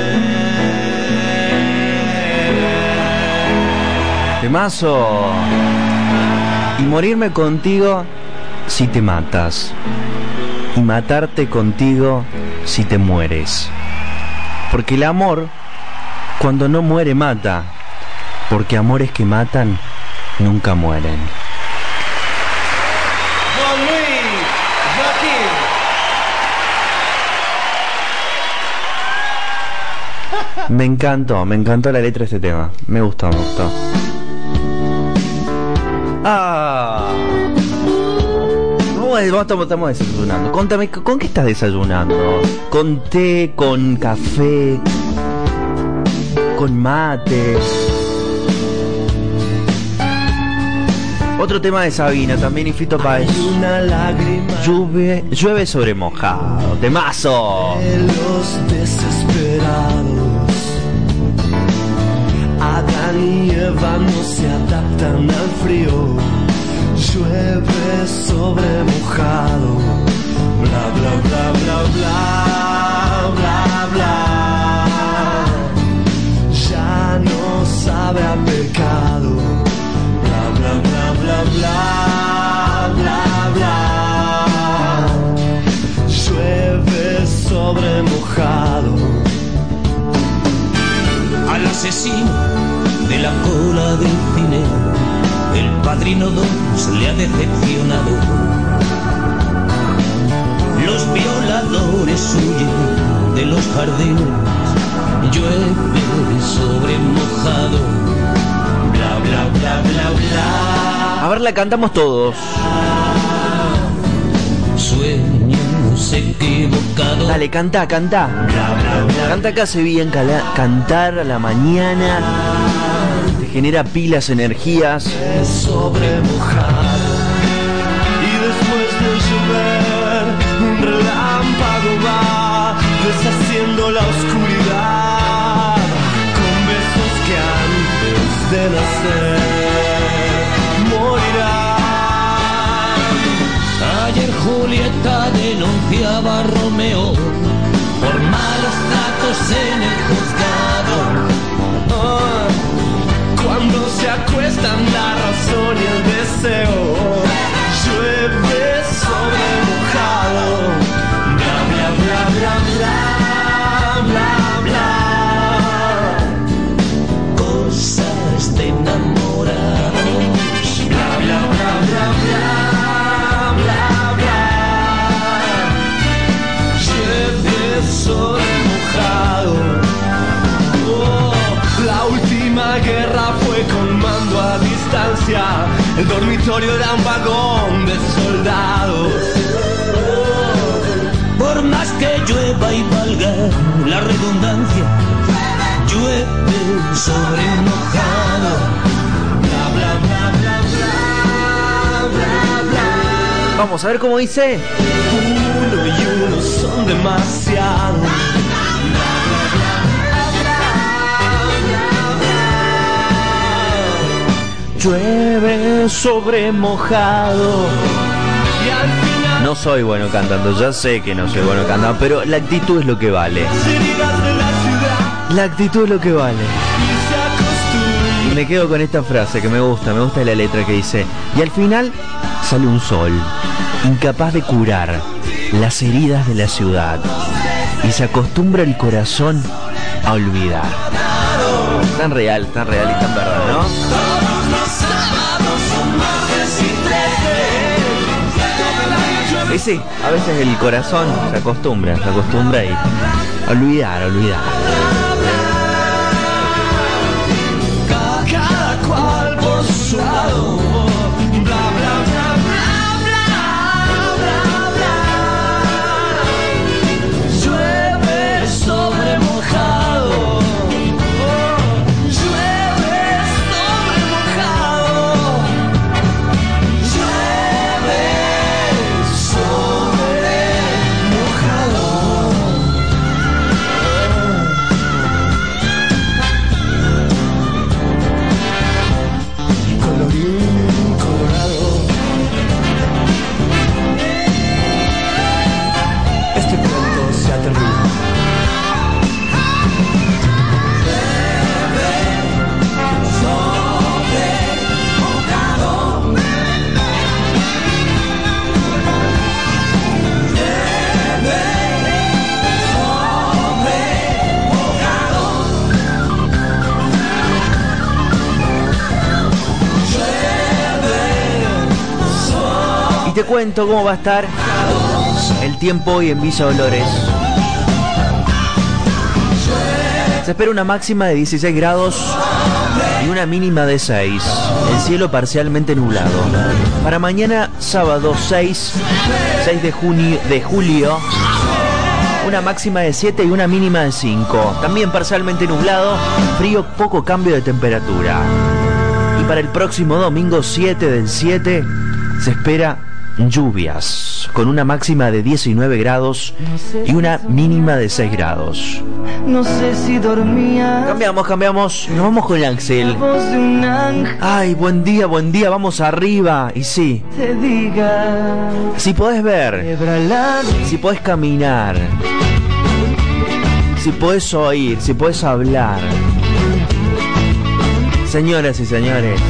Temazo. Y morirme contigo si te matas. Y matarte contigo si te mueres. Porque el amor, cuando no muere, mata. Porque amores que matan nunca mueren. Me encantó, me encantó la letra de este tema. Me gustó, me gustó. Ah. No, eh, estamos, estamos desayunando. Contame, ¿con qué estás desayunando? ¿Con té, con café, con mate? Otro tema de Sabina, también y Fito Páez. Una lágrima Llueve, llueve sobre mojado. Temazo. de Adán y Eva no se adaptan al frío. Llueve sobre mojado. Bla bla bla bla bla bla bla. Ya no sabe a pecado. Bla bla bla bla bla bla bla. Llueve sobre mojado. Al asesino la cola del cine, el padrino 2 le ha decepcionado. Los violadores huyen de los jardines, llueve sobre mojado. Bla bla bla bla bla. A ver, la cantamos todos. Sueños equivocados. Dale, canta, canta. Canta que hace bien cala- cantar a la mañana. Genera pilas, energías. sobre mojado y después de llover un relámpago va deshaciendo la oscuridad con besos que antes de nacer morirán Ayer Julieta denunciaba a Romeo por malos tratos en el juzgado. Se acuestan la razón y el deseo territorio era un vagón de soldados. Por más que llueva y valga la redundancia, llueve sobre mojado. Bla, bla, bla, bla, bla, bla, bla. Vamos a ver cómo dice. Uno y uno son demasiados. Llueve sobre mojado. No soy bueno cantando, ya sé que no soy bueno cantando, pero la actitud es lo que vale. la actitud es lo que vale. Y me quedo con esta frase que me gusta, me gusta la letra que dice. Y al final sale un sol, incapaz de curar las heridas de la ciudad. Y se acostumbra el corazón a olvidar. Tan real, tan real y tan verdad, ¿no? Y sí, a veces el corazón se acostumbra, se acostumbra y olvidar, olvidar. Te cuento cómo va a estar el tiempo hoy en Villa Dolores. Se espera una máxima de 16 grados y una mínima de 6. El cielo parcialmente nublado. Para mañana, sábado 6, 6 de, junio, de julio, una máxima de 7 y una mínima de 5. También parcialmente nublado, frío, poco cambio de temperatura. Y para el próximo domingo 7 del 7 se espera lluvias, con una máxima de 19 grados y una mínima de 6 grados. No sé si dormía. Cambiamos, cambiamos, nos vamos con Axel. Ay, buen día, buen día, vamos arriba. Y sí, te diga. si podés ver, si podés caminar, si podés oír, si podés hablar. Señoras y señores.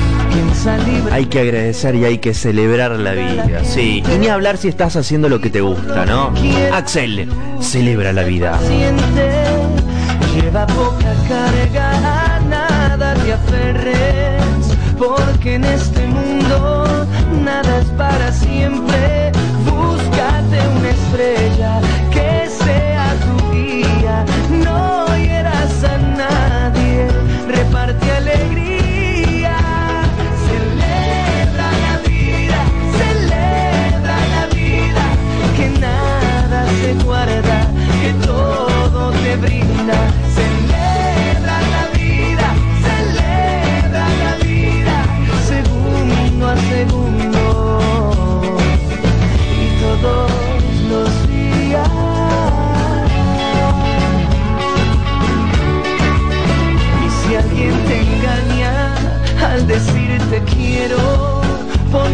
Hay que agradecer y hay que celebrar la vida, sí. Y ni hablar si estás haciendo lo que te gusta, ¿no? Axel, celebra la vida. Lleva poca carga, nada porque en este mundo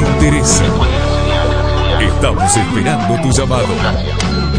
interesa. Estamos esperando tu llamado.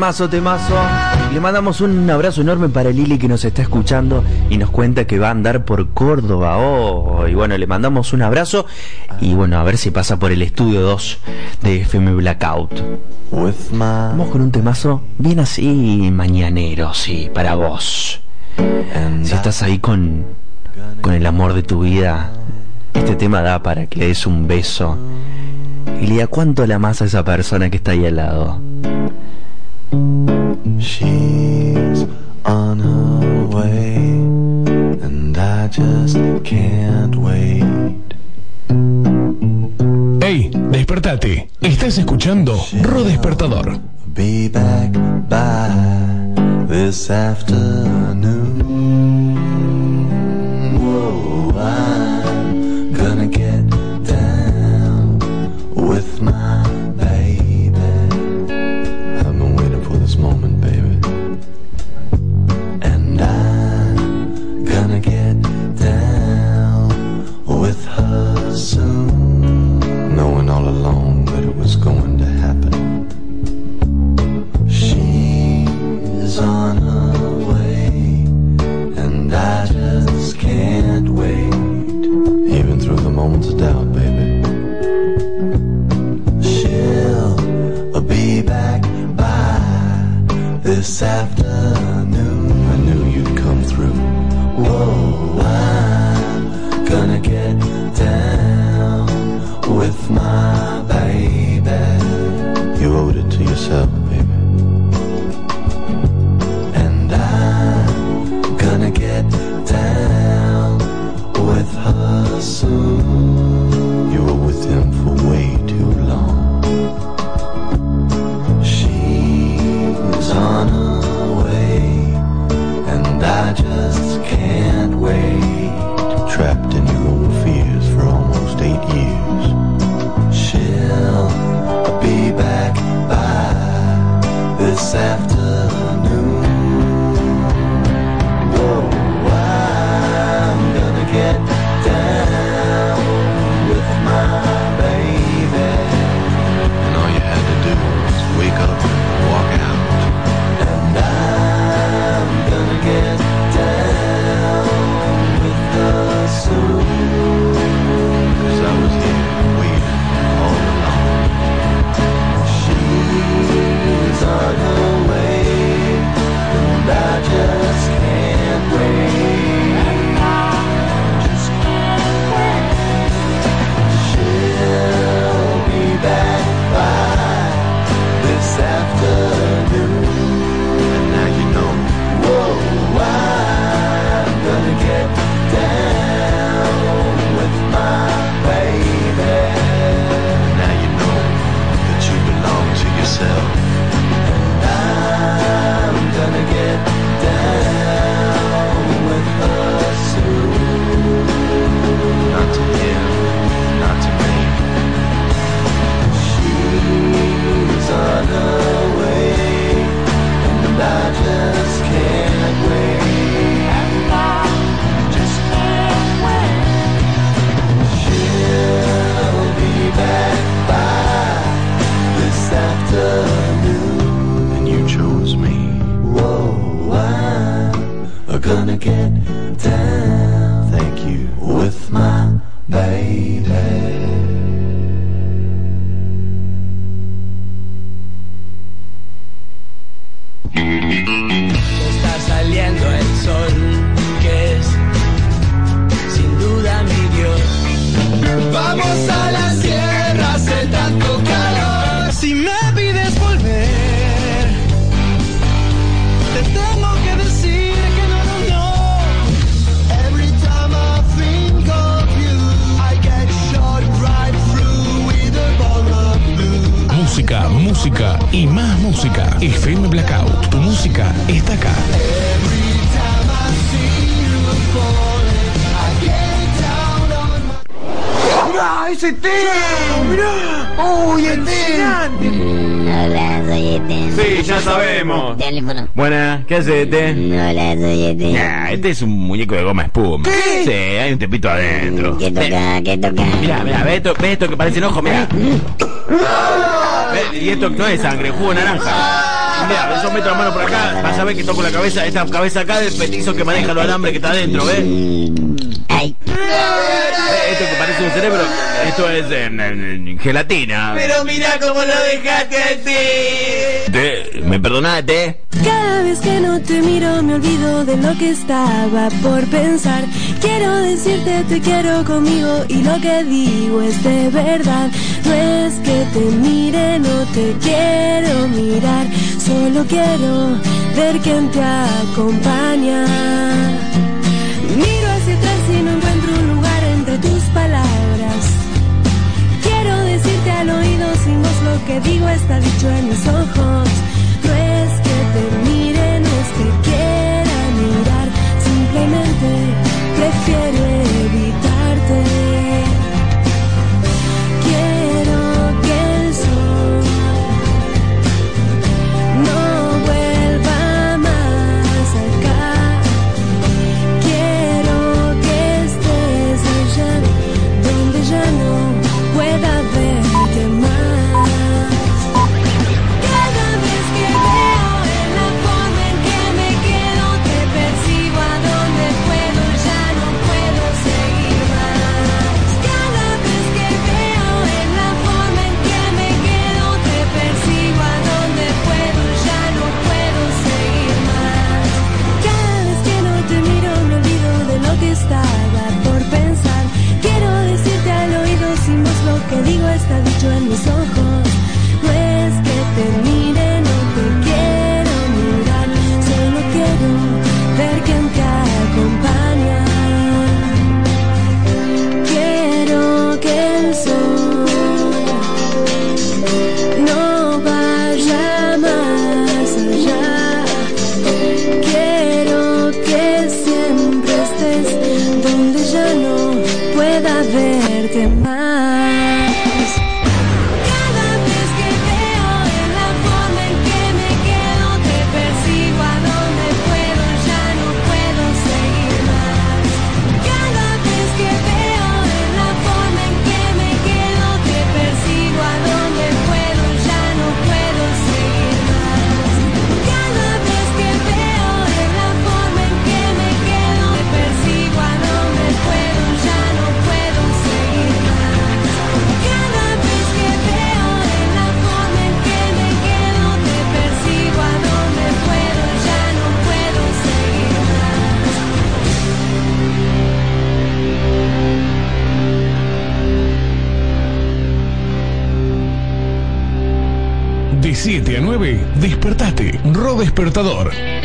temazo, temazo. Le mandamos un abrazo enorme para Lili que nos está escuchando y nos cuenta que va a andar por Córdoba oh, Y bueno, le mandamos un abrazo y bueno, a ver si pasa por el estudio 2 de FM Blackout. Vamos con un temazo bien así, mañanero, sí, para vos. Si estás ahí con, con el amor de tu vida, este tema da para que le des un beso. Y le da cuánto la amas a esa persona que está ahí al lado. She's on her way, and I just can't wait. Hey, despertate. Estás escuchando Ro Despertador. Be back by this afternoon. No la Sete. Nah, este es un muñeco de goma espuma. ¿Qué? Sí, hay un tepito adentro. ¿Qué toca? ¿Qué toca? Mirá, mirá, ve esto, ve esto que parece un ojo, mirá. y esto no es sangre, jugo naranja. Mira, yo meto la mano por acá, vas a ver que toco la cabeza, esta cabeza acá del petizo que maneja los alambres que está adentro, ¿ves? Eh, esto que parece un cerebro, esto es eh, gelatina. Pero mira cómo lo dejaste así. ¿Te? ¿Me perdonaste? Cada vez que no te miro me olvido de lo que estaba por pensar. Quiero decirte te quiero conmigo y lo que digo es de verdad. No es que te mire, no te quiero mirar. Solo quiero ver quién te acompaña. Miro que digo está dicho en mis ojos. No es que te mire, no es que quiera mirar, simplemente prefiere Ro Despertador.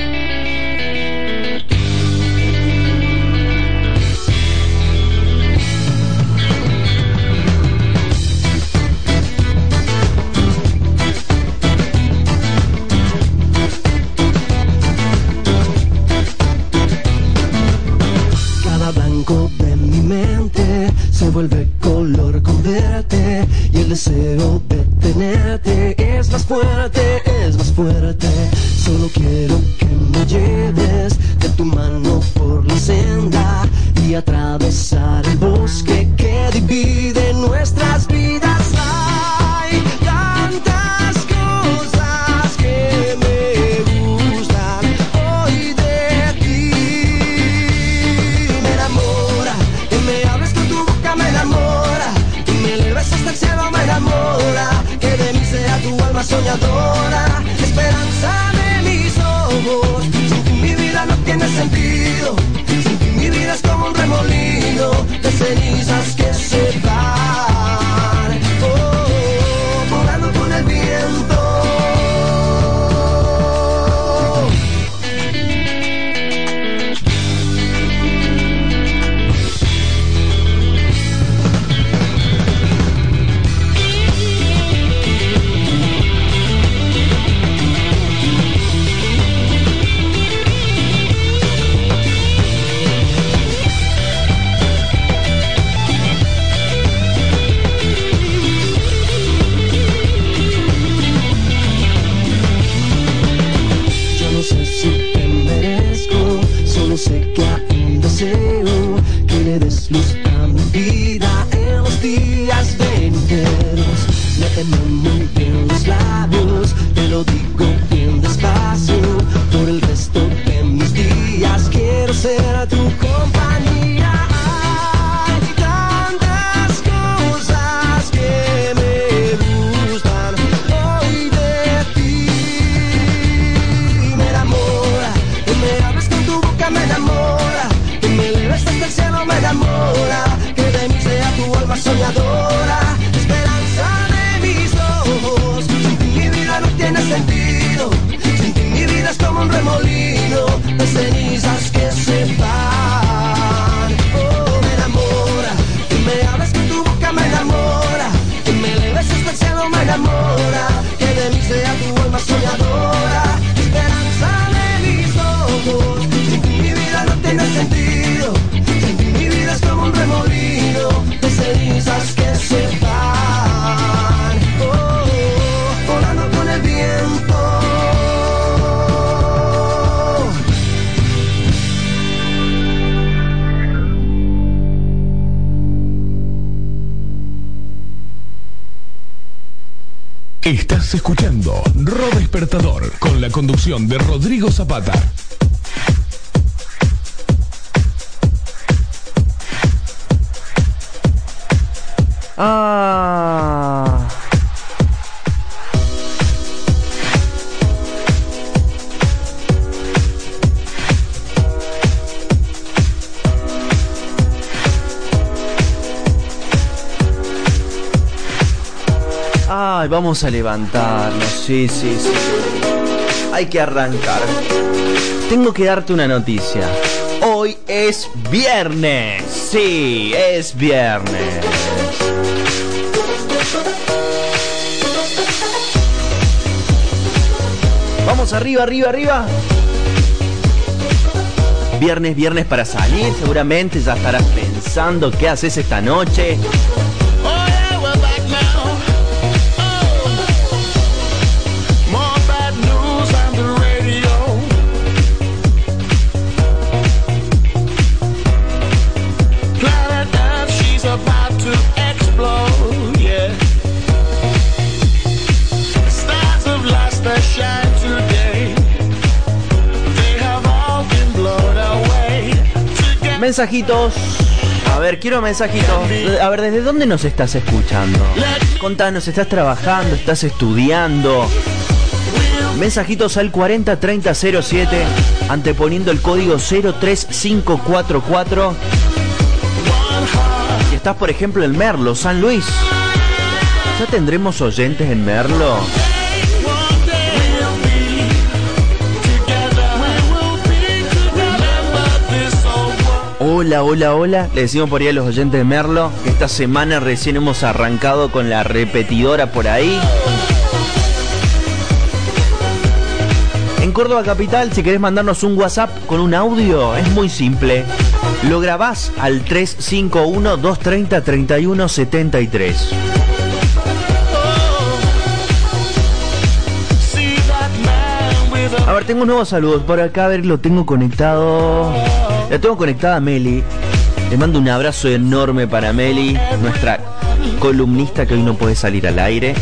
Vamos a levantarnos. Sí, sí, sí. Hay que arrancar. Tengo que darte una noticia. Hoy es viernes. Sí, es viernes. Vamos arriba, arriba, arriba. Viernes, viernes para salir. Seguramente ya estarás pensando qué haces esta noche. Mensajitos. A ver, quiero mensajitos. A ver, ¿desde dónde nos estás escuchando? Contanos, ¿estás trabajando? ¿Estás estudiando? Mensajitos al 403007, anteponiendo el código 03544. Si estás, por ejemplo, en Merlo, San Luis, ¿ya tendremos oyentes en Merlo? Hola, hola, hola. Le decimos por ahí a los oyentes de Merlo que esta semana recién hemos arrancado con la repetidora por ahí. En Córdoba Capital, si querés mandarnos un WhatsApp con un audio, es muy simple. Lo grabás al 351-230-3173. A ver, tengo nuevos saludos por acá. A ver, lo tengo conectado. La tengo conectada a Meli. Le mando un abrazo enorme para Meli, nuestra columnista que hoy no puede salir al aire.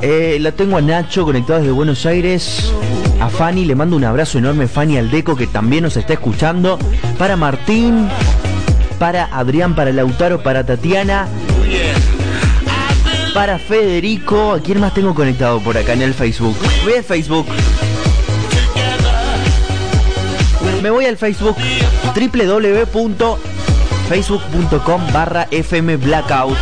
Eh, la tengo a Nacho conectado desde Buenos Aires. A Fanny le mando un abrazo enorme, Fanny Aldeco, que también nos está escuchando. Para Martín, para Adrián, para Lautaro, para Tatiana. Para Federico, ¿a quién más tengo conectado por acá en el Facebook? Voy al Facebook. Me voy al Facebook www.facebook.com barra FM Blackout.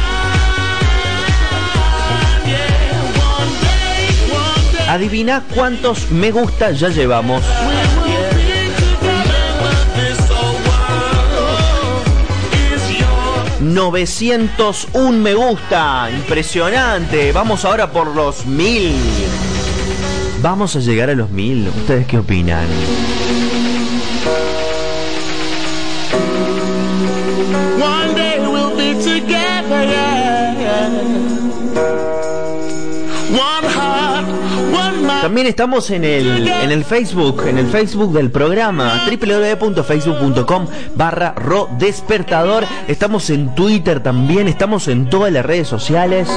Adivina cuántos me gusta ya llevamos. 901 me gusta, impresionante. Vamos ahora por los mil. Vamos a llegar a los mil. ¿Ustedes qué opinan? También estamos en el, en el Facebook, en el Facebook del programa, www.facebook.com barra Despertador. Estamos en Twitter también, estamos en todas las redes sociales.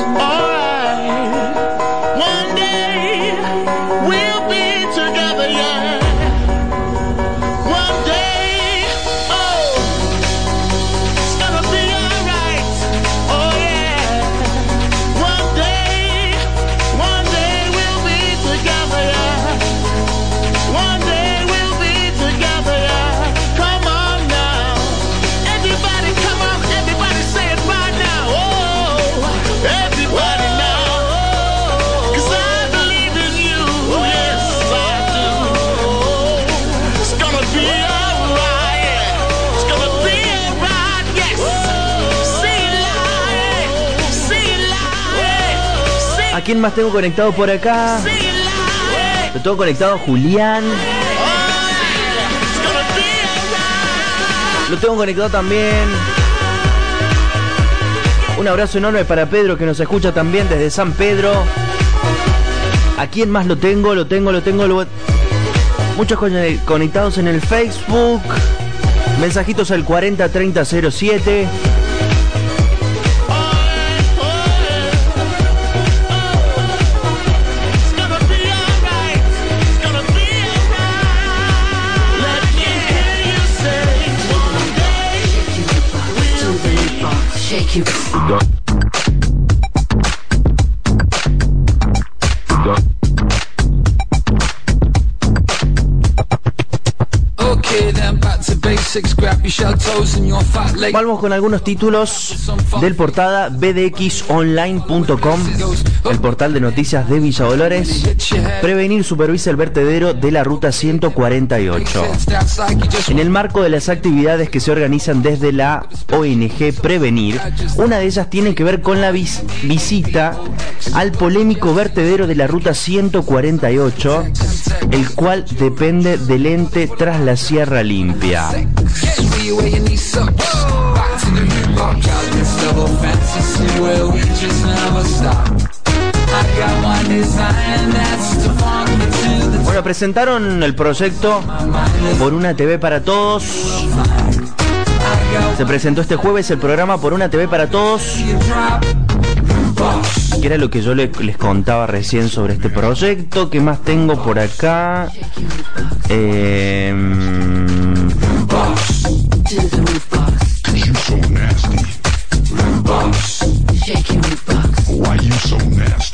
Más tengo conectado por acá? Lo tengo conectado a Julián. Lo tengo conectado también. Un abrazo enorme para Pedro que nos escucha también desde San Pedro. ¿A quién más lo tengo? Lo tengo, lo tengo. lo- Muchos con- conectados en el Facebook. Mensajitos al 403007. Shake Vamos con algunos títulos del portada bdxonline.com, el portal de noticias de Villa Dolores. Prevenir supervisa el vertedero de la ruta 148. En el marco de las actividades que se organizan desde la ONG Prevenir, una de ellas tiene que ver con la vis- visita al polémico vertedero de la ruta 148, el cual depende del ente tras la Sierra Limpia. Bueno, presentaron el proyecto por una TV para todos. Se presentó este jueves el programa por una TV para todos. Que era lo que yo le- les contaba recién sobre este proyecto. ¿Qué más tengo por acá? Why you so nasty?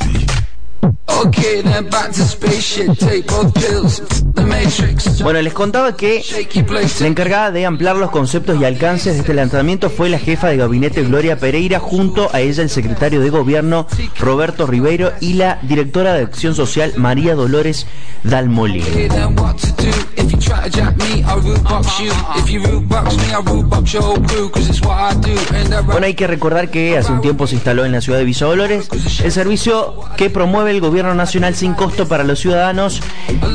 Bueno, les contaba que la encargada de ampliar los conceptos y alcances de este lanzamiento fue la jefa de gabinete Gloria Pereira, junto a ella el secretario de gobierno Roberto Ribeiro y la directora de acción social María Dolores Dalmolín. Bueno, hay que recordar que hace un tiempo se instaló en la ciudad de Villa Dolores el servicio que promueve el gobierno nacional sin costo para los ciudadanos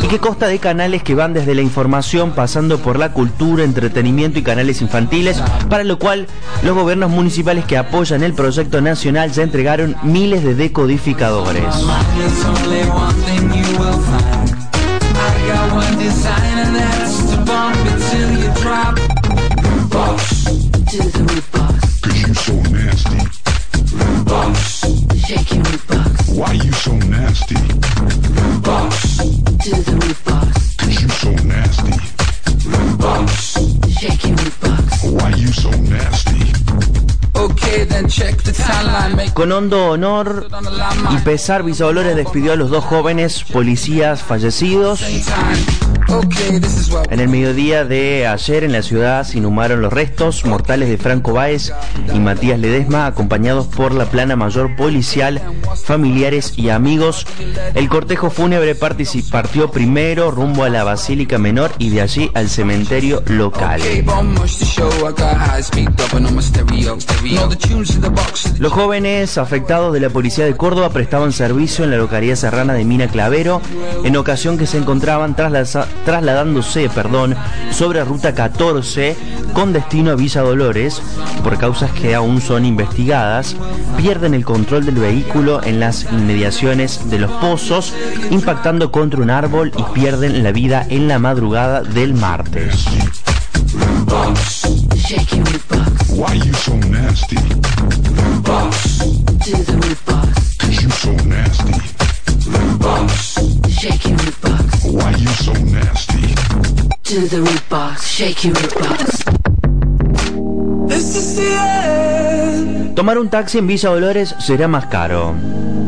y que consta de canales que van desde la información pasando por la cultura, entretenimiento y canales infantiles, para lo cual los gobiernos municipales que apoyan el proyecto nacional ya entregaron miles de decodificadores. Box. Why you so nasty? Box to the roof box. Cause you so nasty. Box. Shake your roof box. Why you so nasty? Okay, then check the timeline. Make Con hondo honor y pesar, Villa Dolores despidió a los dos jóvenes policías fallecidos. En el mediodía de ayer en la ciudad se inhumaron los restos mortales de Franco Báez y Matías Ledesma, acompañados por la plana mayor policial, familiares y amigos. El cortejo fúnebre partió primero rumbo a la Basílica Menor y de allí al cementerio local. Los jóvenes afectados de la policía de Córdoba prestaban servicio en la localidad serrana de Mina Clavero, en ocasión que se encontraban traslasa- trasladándose, perdón, sobre ruta 14 con destino a Villa Dolores por causas que aún son investigadas, pierden el control del vehículo en las inmediaciones de los pozos, impactando contra un árbol y pierden la vida en la madrugada del martes. Why you so nasty? Box. Do the root box. Cause you so nasty. Box. Shake your root box. Why you so nasty? Do the root box, shake your root box. This is the end. Tomar un taxi en Villa Dolores será más caro.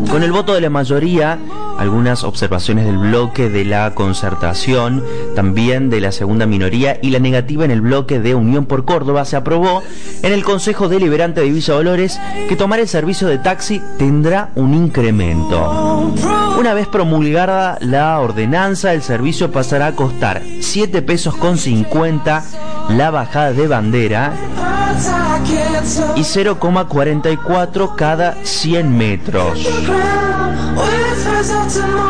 Con el voto de la mayoría, algunas observaciones del bloque de la concertación, también de la segunda minoría y la negativa en el bloque de Unión por Córdoba, se aprobó en el Consejo Deliberante de Villa Dolores que tomar el servicio de taxi tendrá un incremento. Una vez promulgada la ordenanza, el servicio pasará a costar 7 pesos con 50 la bajada de bandera y 0,44 cada 100 metros. around. We're first out tomorrow.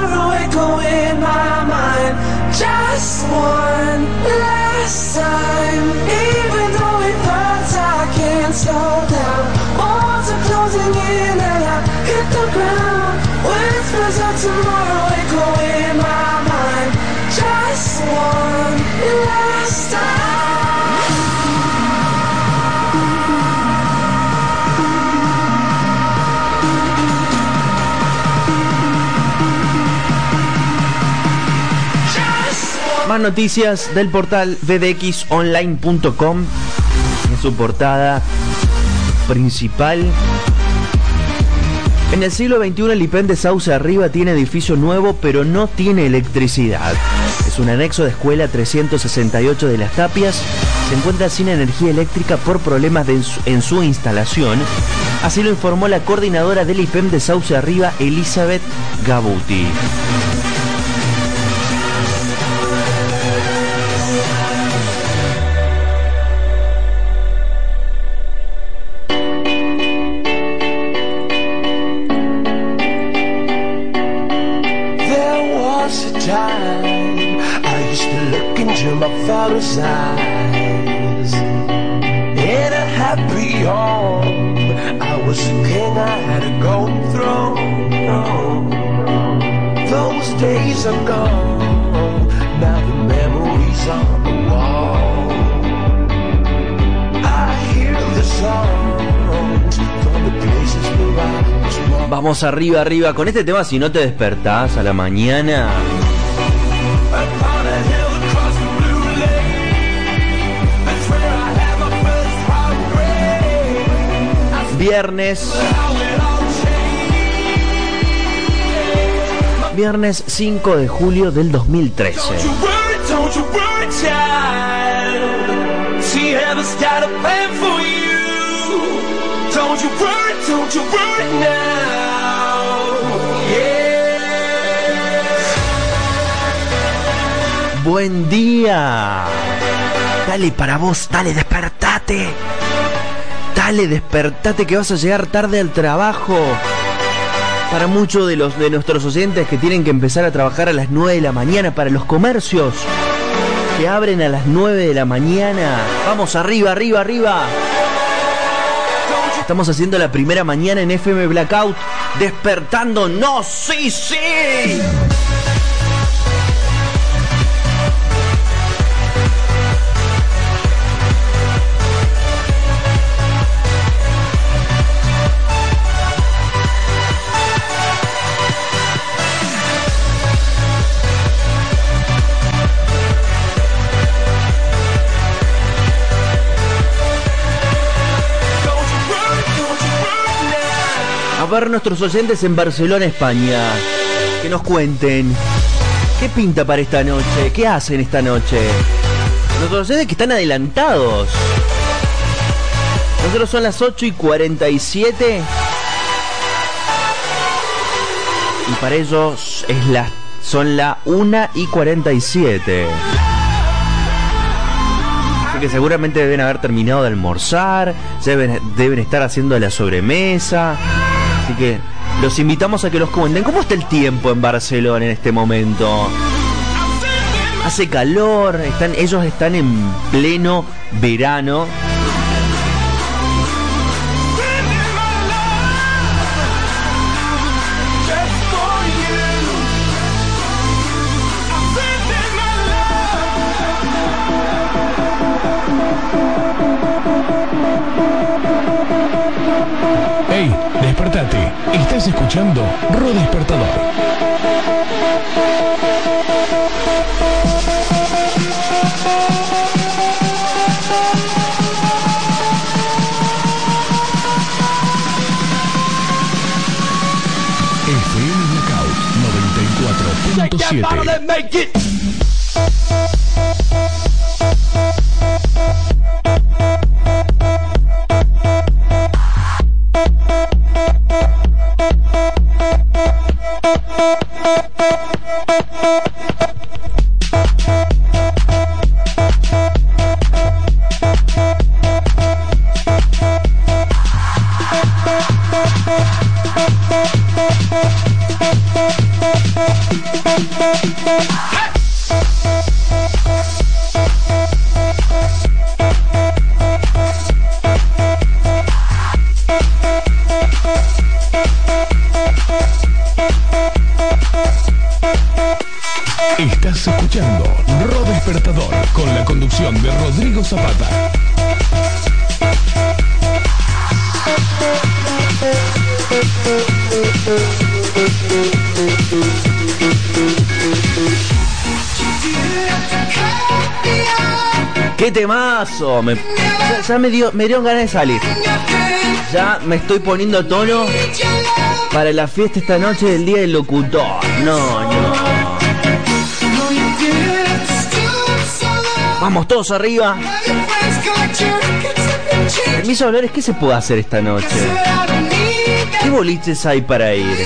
Noticias del portal vdxonline.com en su portada principal. En el siglo XXI el IPEN de Sauce Arriba tiene edificio nuevo pero no tiene electricidad. Es un anexo de escuela 368 de las Tapias. Se encuentra sin energía eléctrica por problemas en, su, en su instalación. Así lo informó la coordinadora del IPEM de Sauce Arriba, Elizabeth Gabuti. Vamos arriba, arriba. Con este tema, si no te despertás a la mañana, viernes. Viernes 5 de julio del 2013. Don't you worry, don't you worry, child. See, heaven's got a plan for you. Don't you worry, don't you worry now. Buen día. Dale para vos, dale, despertate. Dale, despertate que vas a llegar tarde al trabajo. Para muchos de los de nuestros oyentes que tienen que empezar a trabajar a las 9 de la mañana, para los comercios que abren a las 9 de la mañana. Vamos arriba, arriba, arriba. Estamos haciendo la primera mañana en FM Blackout, despertando. No, sí, sí. Ver nuestros oyentes en Barcelona, España. Que nos cuenten. ¿Qué pinta para esta noche? ¿Qué hacen esta noche? Nuestros oyentes que están adelantados. Nosotros son las 8 y 47. Y para ellos es la, son las 1 y 47. Así que seguramente deben haber terminado de almorzar, deben, deben estar haciendo la sobremesa. Así que los invitamos a que los comenten. ¿Cómo está el tiempo en Barcelona en este momento? Hace calor, están, ellos están en pleno verano. Estás escuchando Ro Despertador. FM Blackout 94.7. me dio, me dieron ganas de salir. Ya me estoy poniendo tono para la fiesta esta noche del Día del Locutor. No, no. Vamos todos arriba. De hablar, ¿qué se puede hacer esta noche? ¿Qué boliches hay para ir?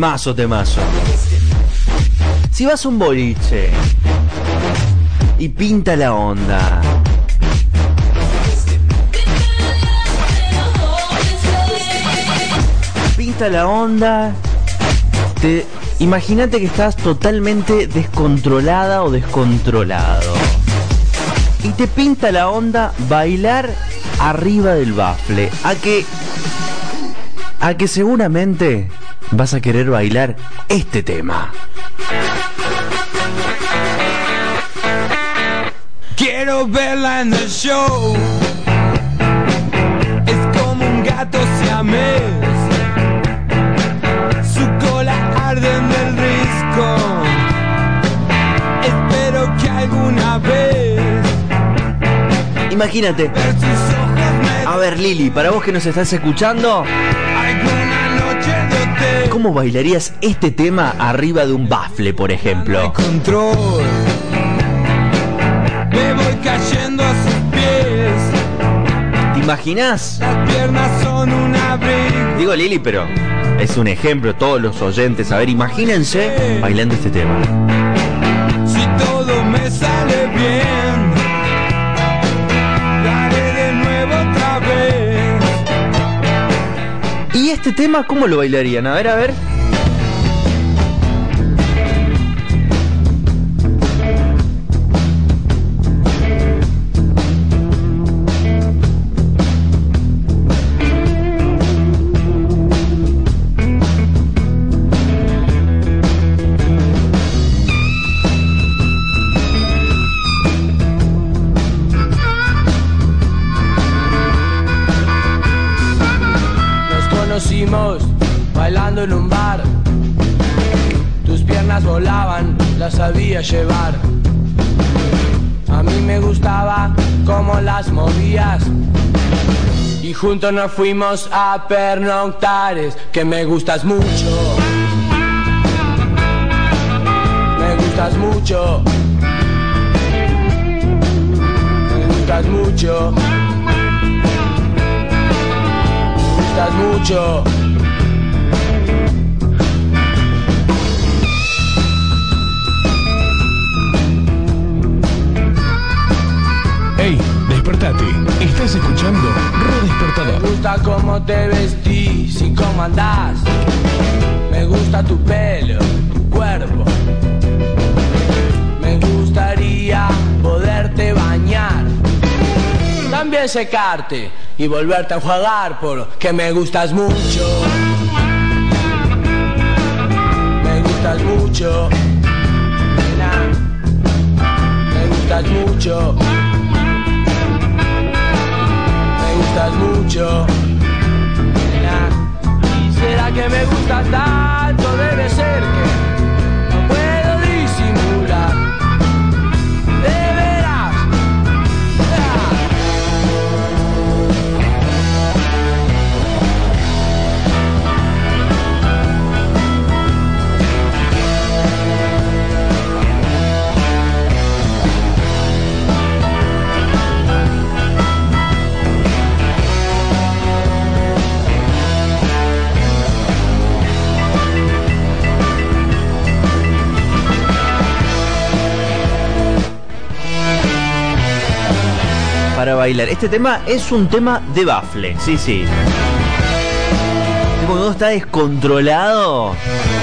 Temazo, temazo. Si vas a un boliche y pinta la onda. Pinta la onda. Te imagínate que estás totalmente descontrolada o descontrolado. Y te pinta la onda bailar arriba del bafle. A que a que seguramente vas a querer bailar este tema. Quiero verla en el show. Es como un gato siamés. Su cola arde en el risco. Espero que alguna vez Imagínate. A ver, Lili, para vos que nos estás escuchando, ¿cómo bailarías este tema arriba de un bafle, por ejemplo? control. Me voy cayendo a sus pies. ¿Te imaginas? Las piernas son un abrigo. Digo Lili, pero es un ejemplo, todos los oyentes. A ver, imagínense bailando este tema. Tema cómo lo bailarían? A ver, a ver. Juntos nos fuimos a pernoctares, que me gustas mucho. Me gustas mucho. Me gustas mucho. Me gustas mucho. Estás escuchando Ro Me gusta cómo te vestís y cómo andás. Me gusta tu pelo, tu cuerpo. Me gustaría poderte bañar. También secarte y volverte a enjuagar porque me gustas mucho. Me gustas mucho. Me gustas mucho. Gustas mucho. nena. ¿Y será que me gustas tanto? Debe ser que Para bailar. Este tema es un tema de bafle, sí, sí. Cuando uno está descontrolado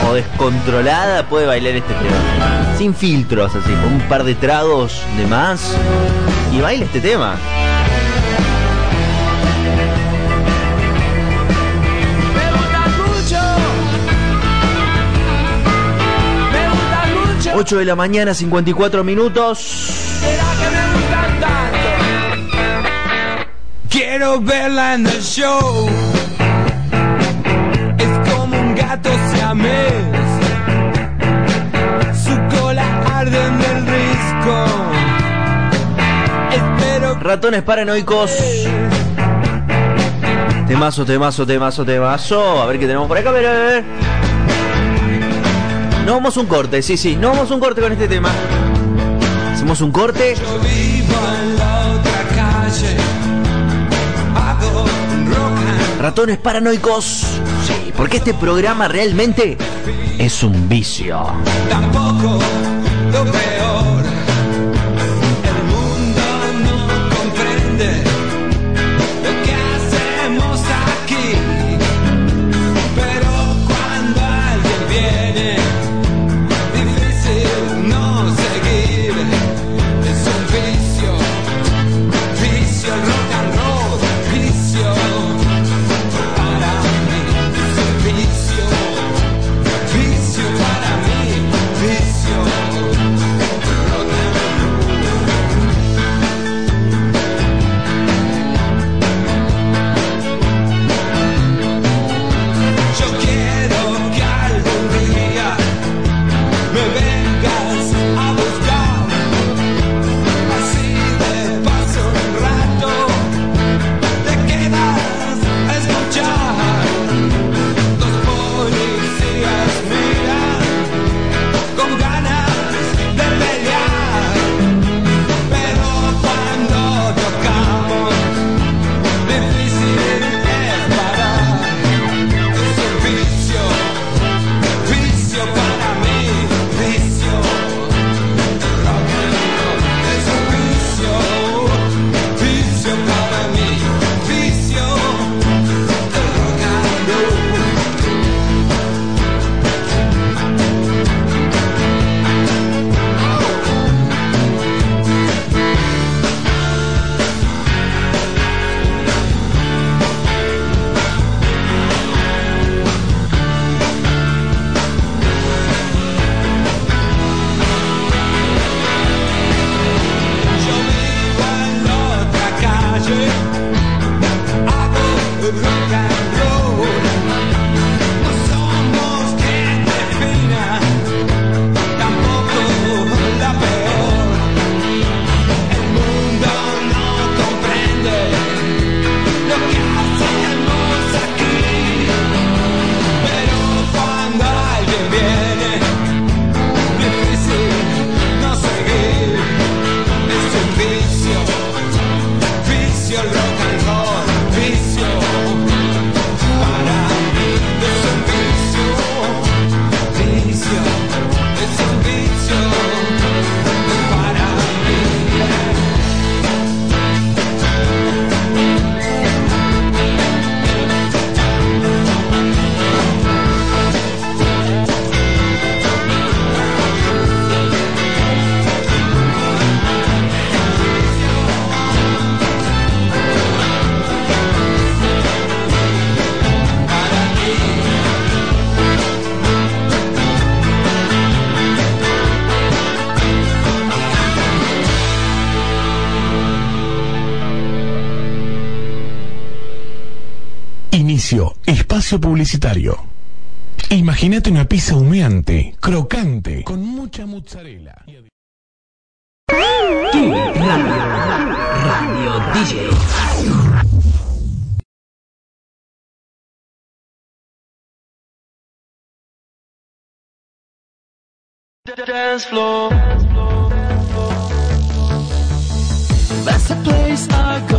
o descontrolada puede bailar este tema. Sin filtros, así, con un par de tragos de más. Y baila este tema. Me mucho. Me gustas mucho. 8 de la mañana, 54 minutos. ¿Será que me? Quiero verla en el show. Es como un gato siamés. Su cola arde en el risco. Espero Ratones paranoicos. Temazo, temazo, temazo, temazo. A ver qué tenemos por acá. A ver, a ver, a ver. Nos vamos un corte, sí, sí. Nos vamos un corte con este tema. Hacemos un corte. Yo vivo en la Ratones paranoicos. Sí, porque este programa realmente es un vicio. tampoco lo peor. comentario. Imagínate una pizza humeante, crocante, con mucha mozzarella. Radio, radio DJ. Dance floor. That's the place I go.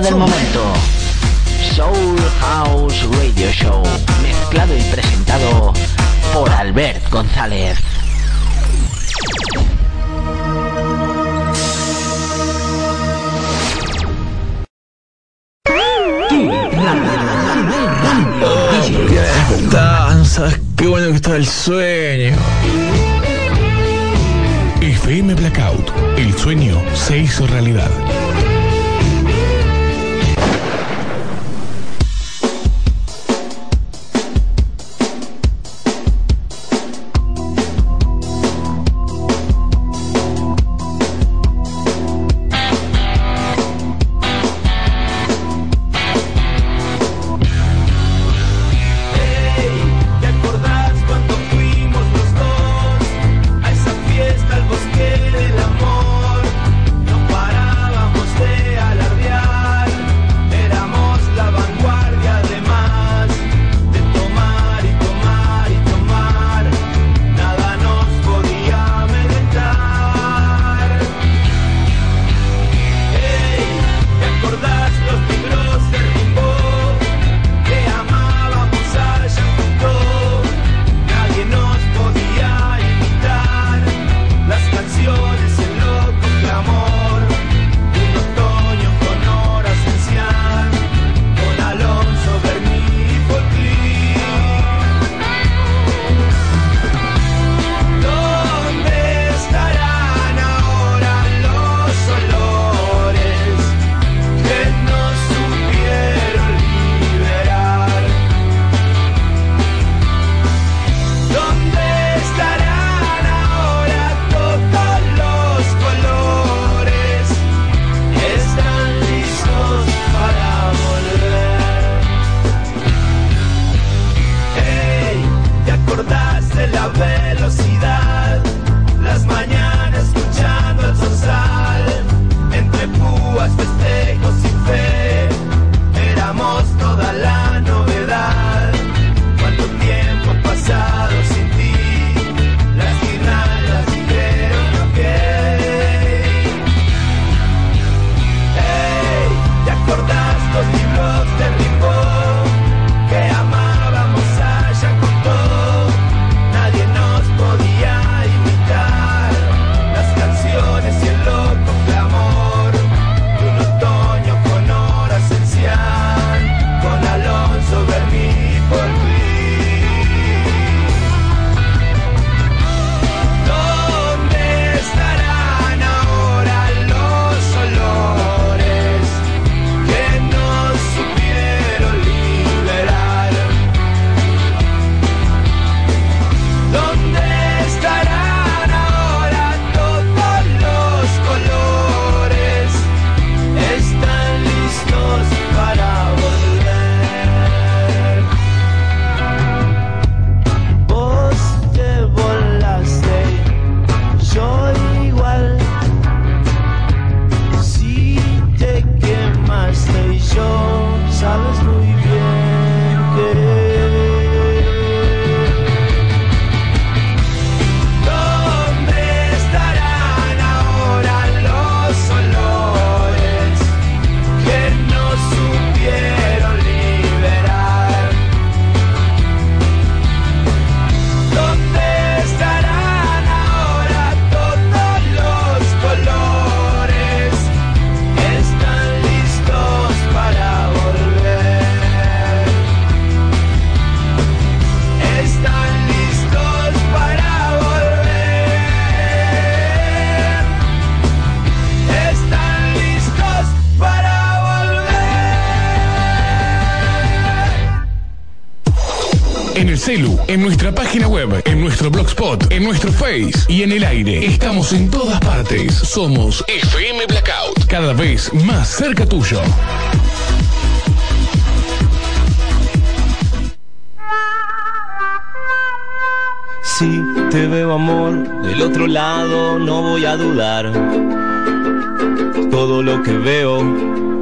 del momento. Soul House Radio Show, mezclado y presentado por Albert González. Danzas, qué bueno que está el sueño. FM Blackout, el sueño se hizo realidad. En nuestra página web, en nuestro blogspot, en nuestro face y en el aire. Estamos en todas partes. Somos FM Blackout. Cada vez más cerca tuyo. Si te veo amor del otro lado, no voy a dudar. Todo lo que veo,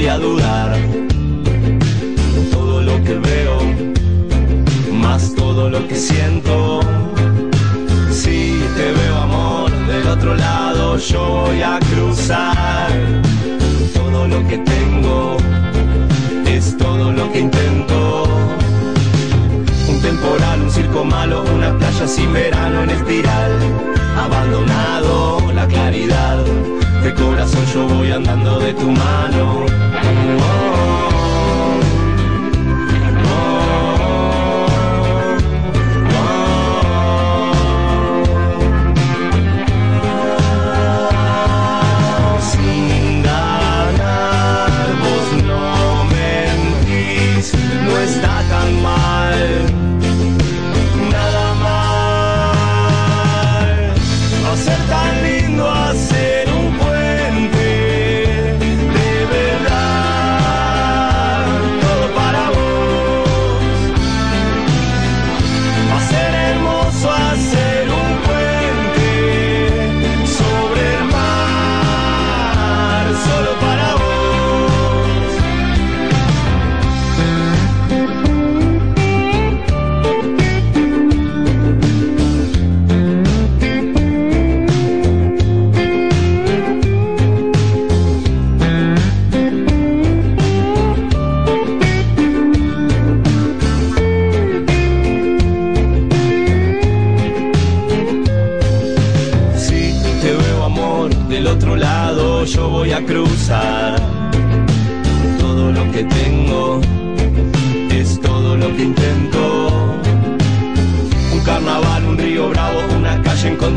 Voy a dudar. Todo lo que veo, más todo lo que siento. Si te veo amor del otro lado, yo voy a cruzar. Todo lo que tengo es todo lo que intento. Un temporal, un circo malo, una playa sin verano en espiral. Abandonado la claridad, de corazón yo voy andando de tu mano. Sin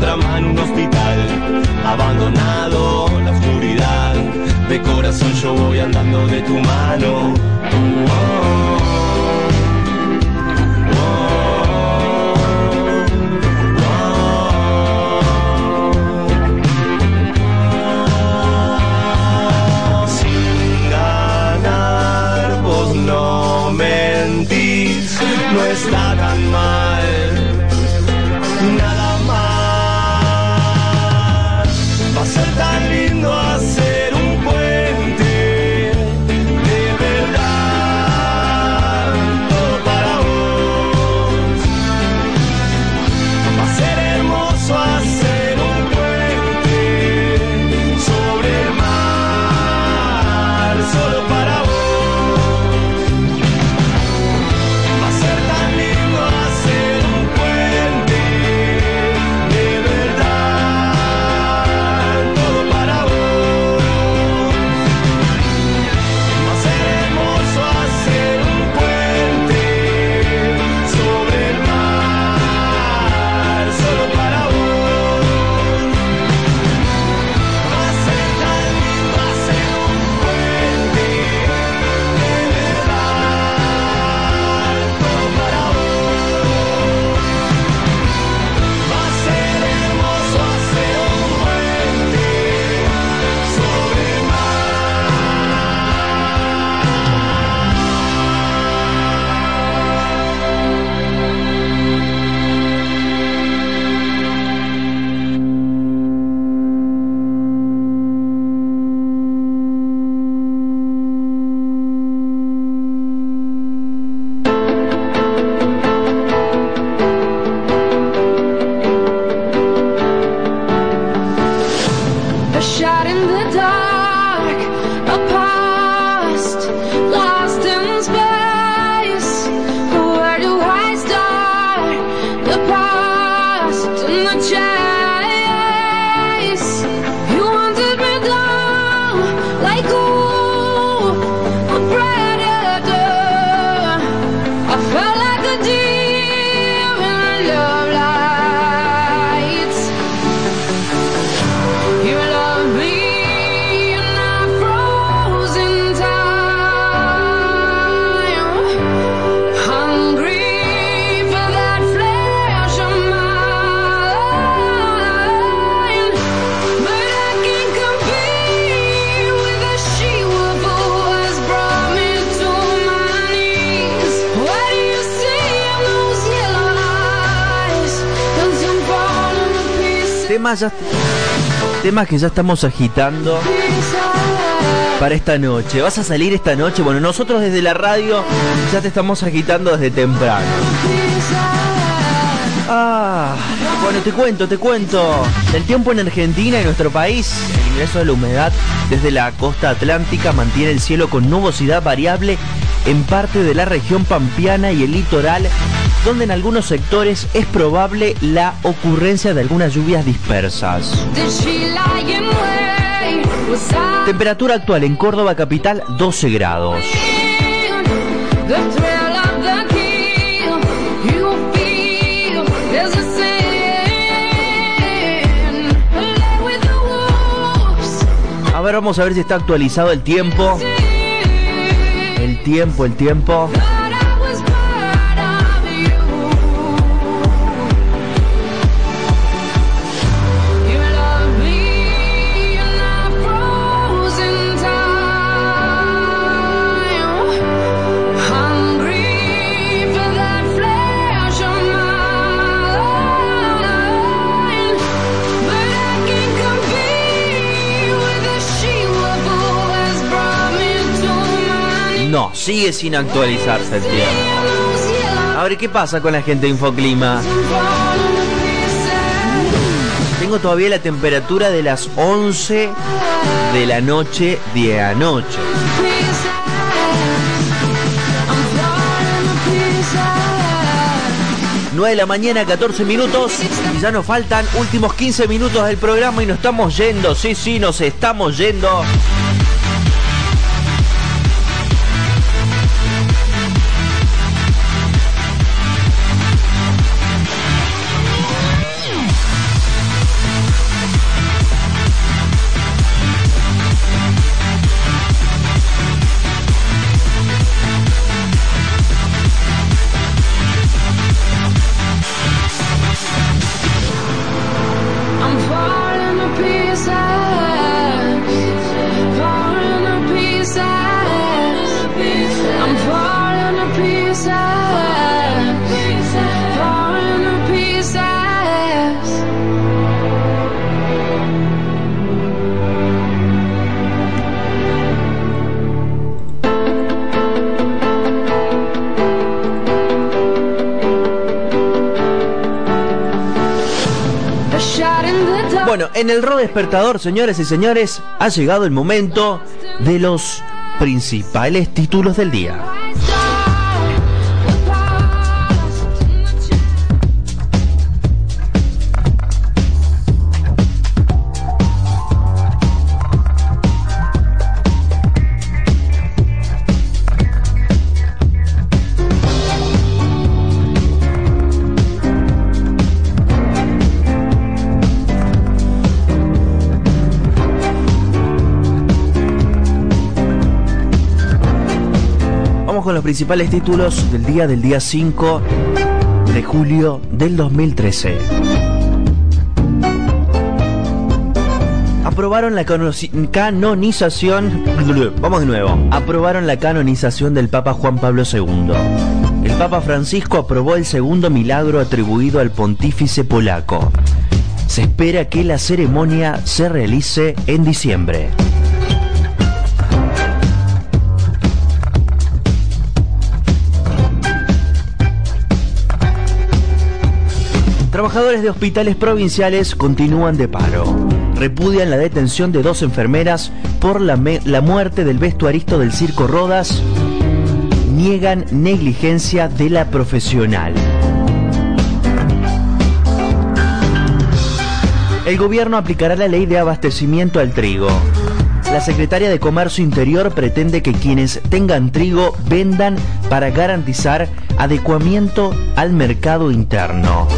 calle en contramano, un hospital abandonado, la oscuridad. De corazón yo voy andando de tu mano. Sin temas que ya estamos agitando para esta noche. ¿Vas a salir esta noche? Bueno, nosotros desde la radio ya te estamos agitando desde temprano. Ah, bueno, te cuento, te cuento. El tiempo en Argentina y nuestro país, el ingreso de la humedad desde la costa atlántica mantiene el cielo con nubosidad variable en parte de la región pampeana y el litoral, donde en algunos sectores es probable la ocurrencia de algunas lluvias dispersas. Temperatura actual en Córdoba capital 12 grados. A ver, vamos a ver si está actualizado el tiempo. El tiempo, el tiempo. Sigue sin actualizarse el tiempo. A ver, ¿qué pasa con la gente de Infoclima? Tengo todavía la temperatura de las 11 de la noche de anoche. 9 de la mañana, 14 minutos. Y ya nos faltan últimos 15 minutos del programa y nos estamos yendo. Sí, sí, nos estamos yendo. Despertador, señores y señores, ha llegado el momento de los principales títulos del día. Principales títulos del día del día 5 de julio del 2013. Aprobaron la canonización. Vamos de nuevo. Aprobaron la canonización del Papa Juan Pablo II. El Papa Francisco aprobó el segundo milagro atribuido al pontífice polaco. Se espera que la ceremonia se realice en diciembre. Trabajadores de hospitales provinciales continúan de paro. Repudian la detención de dos enfermeras por la, muerte del vestuarista del Circo Rodas. Niegan negligencia de la profesional. El gobierno aplicará la ley de abastecimiento al trigo. La secretaria de Comercio Interior pretende que quienes tengan trigo vendan para garantizar adecuamiento al mercado interno.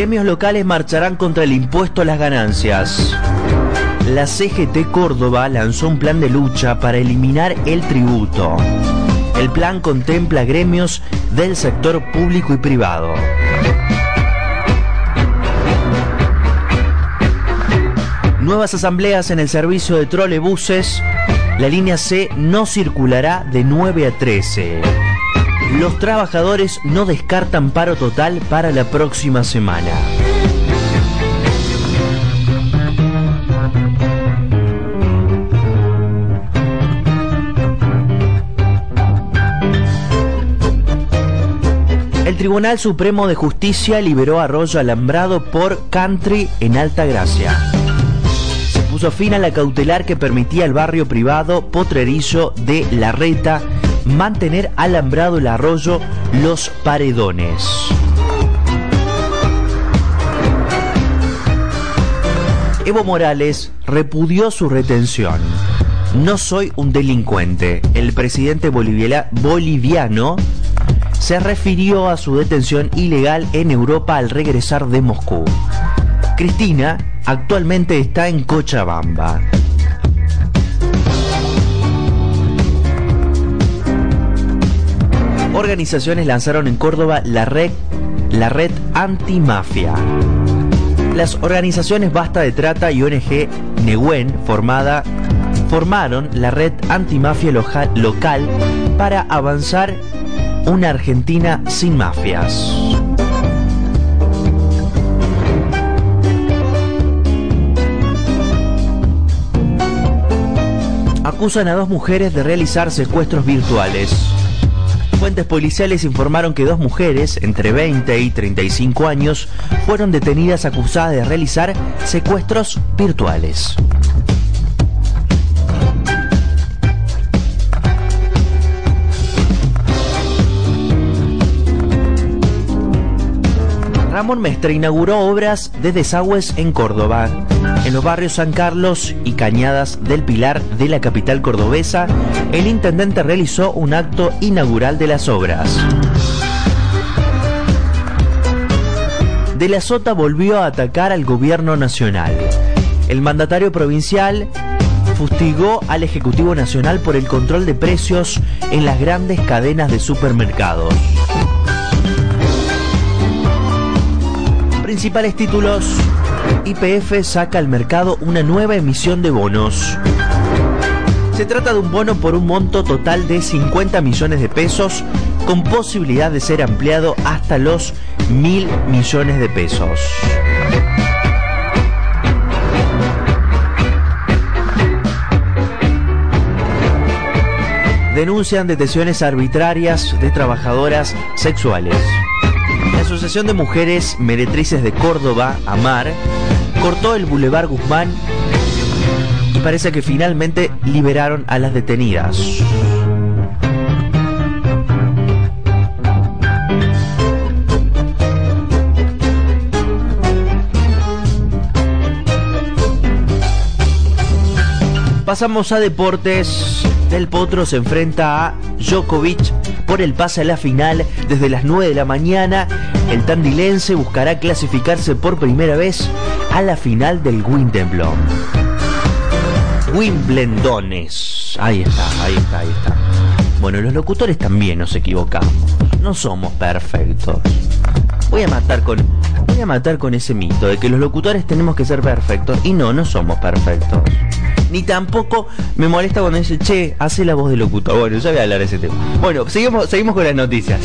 Gremios locales marcharán contra el impuesto a las ganancias. La CGT Córdoba lanzó un plan de lucha para eliminar el tributo. El plan contempla gremios del sector público y privado. Nuevas asambleas en el servicio de trolebuses. La línea C no circulará de 9 a 13. Los trabajadores no descartan paro total para la próxima semana. El Tribunal Supremo de Justicia liberó a Arroyo Alambrado por country en Alta Gracia. Se puso fin a la cautelar que permitía al barrio privado potrerizo de La Reta mantener alambrado el arroyo Los Paredones. Evo Morales repudió su retención. No soy un delincuente. El presidente boliviano se refirió a su detención ilegal en Europa al regresar de Moscú. Cristina actualmente está en Cochabamba. Organizaciones lanzaron en Córdoba la red, la red antimafia. Las organizaciones Basta de Trata y ONG Nehuen formada, formaron la red antimafia local para avanzar una Argentina sin mafias. Acusan a dos mujeres de realizar secuestros virtuales. Fuentes policiales informaron que dos mujeres, entre 20 y 35 años, fueron detenidas acusadas de realizar secuestros virtuales. Ramón Mestre inauguró obras de desagües en Córdoba. En los barrios San Carlos y Cañadas del Pilar de la capital cordobesa, el intendente realizó un acto inaugural de las obras. De la Sota volvió a atacar al gobierno nacional. El mandatario provincial fustigó al Ejecutivo Nacional por el control de precios en las grandes cadenas de supermercados. Principales títulos. IPF saca al mercado una nueva emisión de bonos. Se trata de un bono por un monto total de 50 millones de pesos con posibilidad de ser ampliado hasta los mil millones de pesos. Denuncian detenciones arbitrarias de trabajadoras sexuales. La Asociación de Mujeres Meretrices de Córdoba, AMAR, cortó el Boulevard Guzmán y parece que finalmente liberaron a las detenidas. Pasamos a deportes. Del Potro se enfrenta a Djokovic por el pase a la final desde las 9 de la mañana. El tandilense buscará clasificarse por primera vez a la final del Wimbledon. Wimbledones. Ahí está, ahí está, ahí está. Bueno, los locutores también nos equivocamos. No somos perfectos. Voy a matar con voy a matar con ese mito de que los locutores tenemos que ser perfectos y no, no somos perfectos. Ni tampoco me molesta cuando dice, "Che, hace la voz de locutor." Bueno, ya voy a hablar de ese tema. Bueno, seguimos seguimos con las noticias.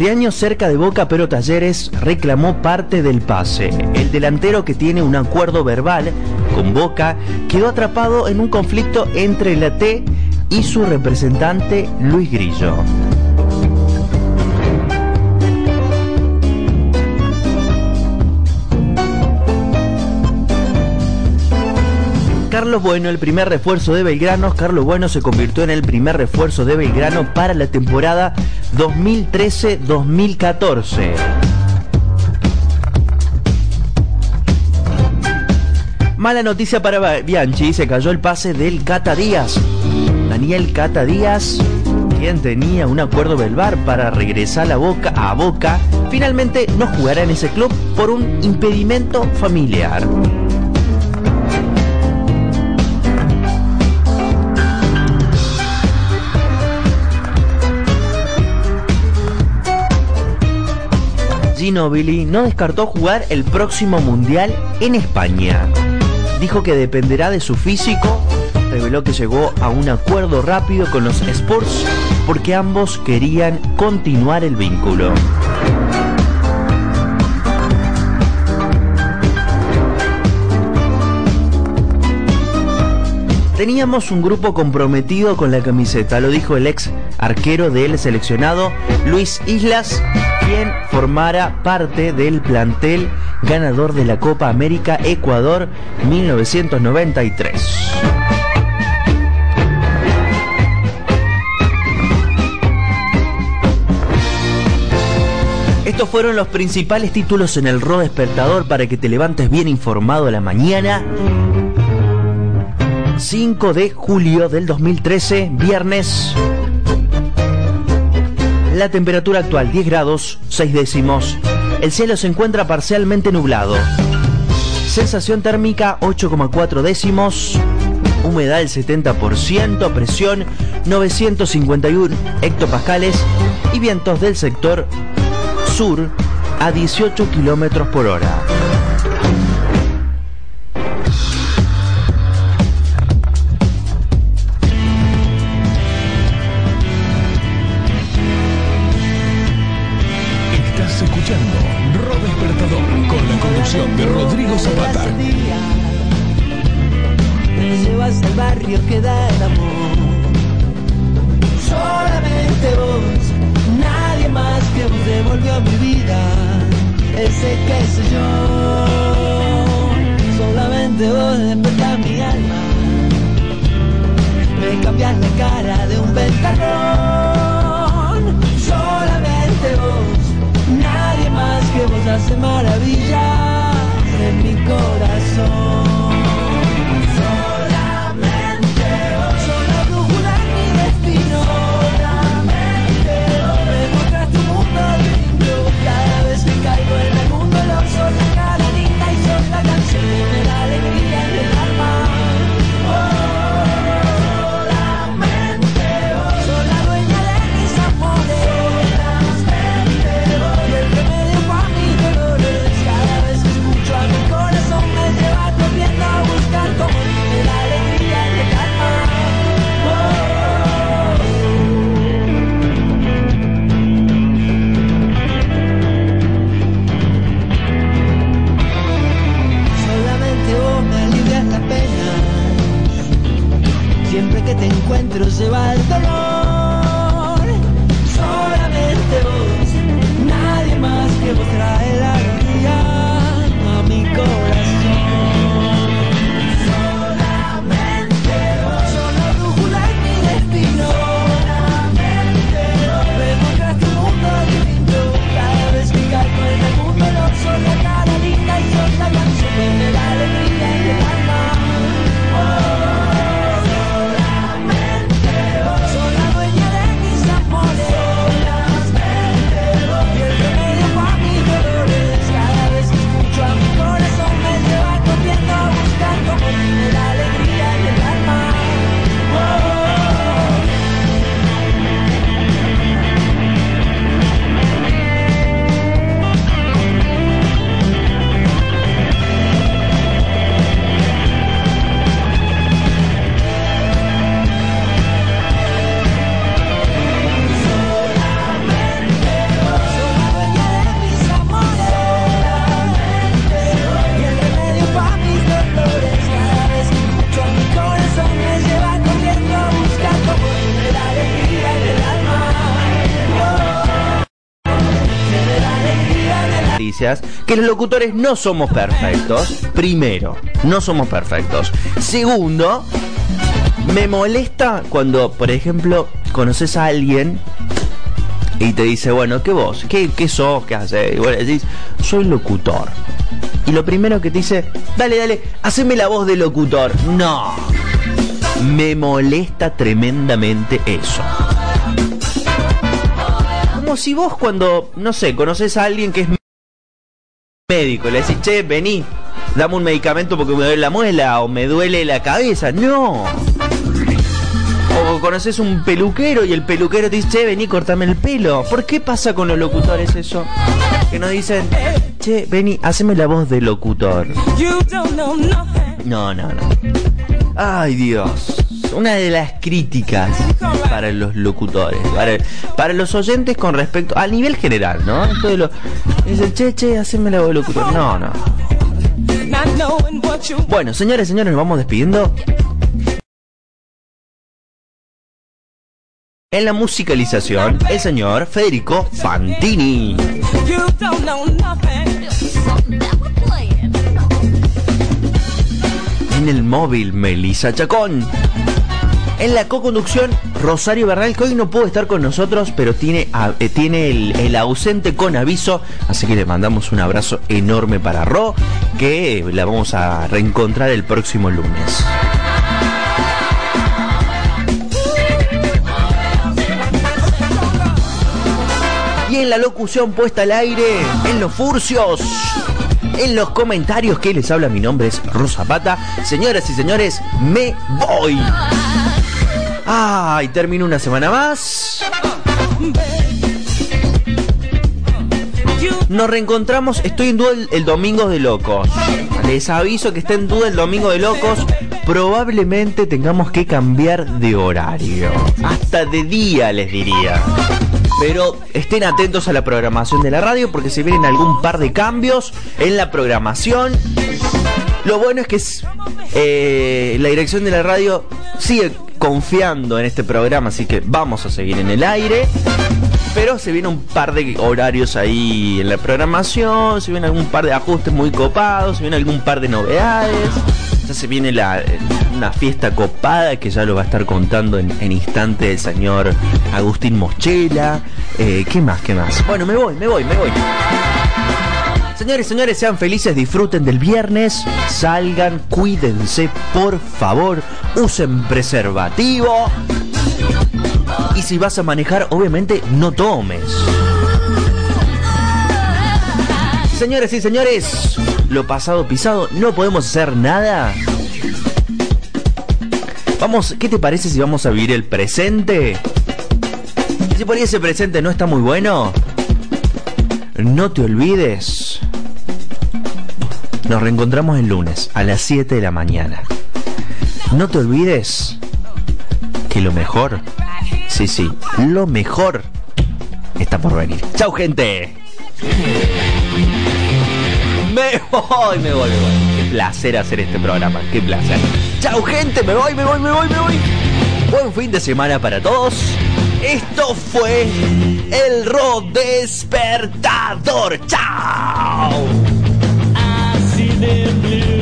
Riaño cerca de Boca pero Talleres reclamó parte del pase. El delantero que tiene un acuerdo verbal con Boca quedó atrapado en un conflicto entre la T y su representante Luis Grillo. Carlos Bueno, el primer refuerzo de Belgrano. Carlos Bueno se convirtió en el primer refuerzo de Belgrano para la temporada 2013-2014. Mala noticia para Bianchi, se cayó el pase del Cata Díaz. Daniel Cata Díaz, quien tenía un acuerdo verbal para regresar a Boca, a Boca, finalmente no jugará en ese club por un impedimento familiar. Ginobili no descartó jugar el próximo mundial en España. Dijo que dependerá de su físico. Reveló que llegó a un acuerdo rápido con los Spurs porque ambos querían continuar el vínculo. Teníamos un grupo comprometido con la camiseta, lo dijo el ex arquero del seleccionado Luis Islas, quien formara parte del plantel ganador de la Copa América Ecuador 1993. Estos fueron los principales títulos en el Ro Despertador para que te levantes bien informado a la mañana. 5 de julio del 2013, viernes. La temperatura actual 10 grados, 6 décimos. El cielo se encuentra parcialmente nublado. Sensación térmica 8,4 décimos. Humedad el 70%, presión 951 hectopascales y vientos del sector sur a 18 kilómetros por hora. Vos despertás mi alma. Me cambias la cara de un ventarrón. Solamente vos, nadie más que vos hace maravillas en mi corazón. Encuentro se va el dolor. Que los locutores no somos perfectos. Primero, no somos perfectos. Segundo, me molesta cuando, por ejemplo, conoces a alguien y te dice, bueno, ¿qué vos? ¿Qué, qué sos? ¿Qué haces? Y vos decís, soy locutor. Y lo primero que te dice, dale, dale, haceme la voz de locutor. No. Me molesta tremendamente eso. Como si vos cuando, no sé, conoces a alguien que es médico, le decís, che, vení, dame un medicamento porque me duele la muela o me duele la cabeza. No. O conoces un peluquero y el peluquero te dice, che, vení, cortame el pelo. ¿Por qué pasa con los locutores eso? Que nos dicen, che, vení, haceme la voz de locutor. No, no, no. Ay, Dios. Una de las críticas para los locutores, para, para los oyentes con respecto al nivel general, ¿no? Esto de lo, dicen, che, che, haceme la voz de locutor. No, no. Bueno, señores, señores, nos vamos despidiendo. En la musicalización, el señor Federico Fantini. En el móvil, Melissa Chacón. En la co-conducción, Rosario Bernal, que hoy no pudo estar con nosotros, pero tiene, eh, tiene el, ausente con aviso. Así que le mandamos un abrazo enorme para Ro, que la vamos a reencontrar el próximo lunes. Y en la locución puesta al aire, en los furcios, en los comentarios que les habla, mi nombre es Rosa Pata. Señoras y señores, me voy. Ay, termino una semana más. Nos reencontramos, estoy en duda el, domingo de locos. Les aviso que está en duda el domingo de locos. Probablemente tengamos que cambiar de horario. Hasta de día les diría. Pero estén atentos a la programación de la radio porque se vienen algún par de cambios en la programación. Lo bueno es que eh, la dirección de la radio sigue confiando en este programa, así que vamos a seguir en el aire. Pero se viene un par de horarios ahí en la programación, se viene algún par de ajustes muy copados, se viene algún par de novedades. Ya se viene la, una fiesta copada que ya lo va a estar contando en, en instante el señor Agustín Moschela. Eh, ¿Qué más? ¿Qué más? Bueno, me voy, me voy, me voy. Señores, señores, sean felices, disfruten del viernes, salgan, cuídense, por favor, usen preservativo. Y si vas a manejar, obviamente no tomes. Señores y señores, lo pasado pisado, no podemos hacer nada. Vamos, ¿qué te parece si vamos a vivir el presente? Si por ahí ese presente no está muy bueno, no te olvides. Nos reencontramos el lunes a las 7 de la mañana. No te olvides que lo mejor, sí, sí, lo mejor está por venir. ¡Chao, gente! Me voy, me voy, me voy. Qué placer hacer este programa, qué placer. ¡Chao, gente! Me voy, me voy, me voy, me voy. Buen fin de semana para todos. Esto fue el Ro Despertador. ¡Chao! in blue.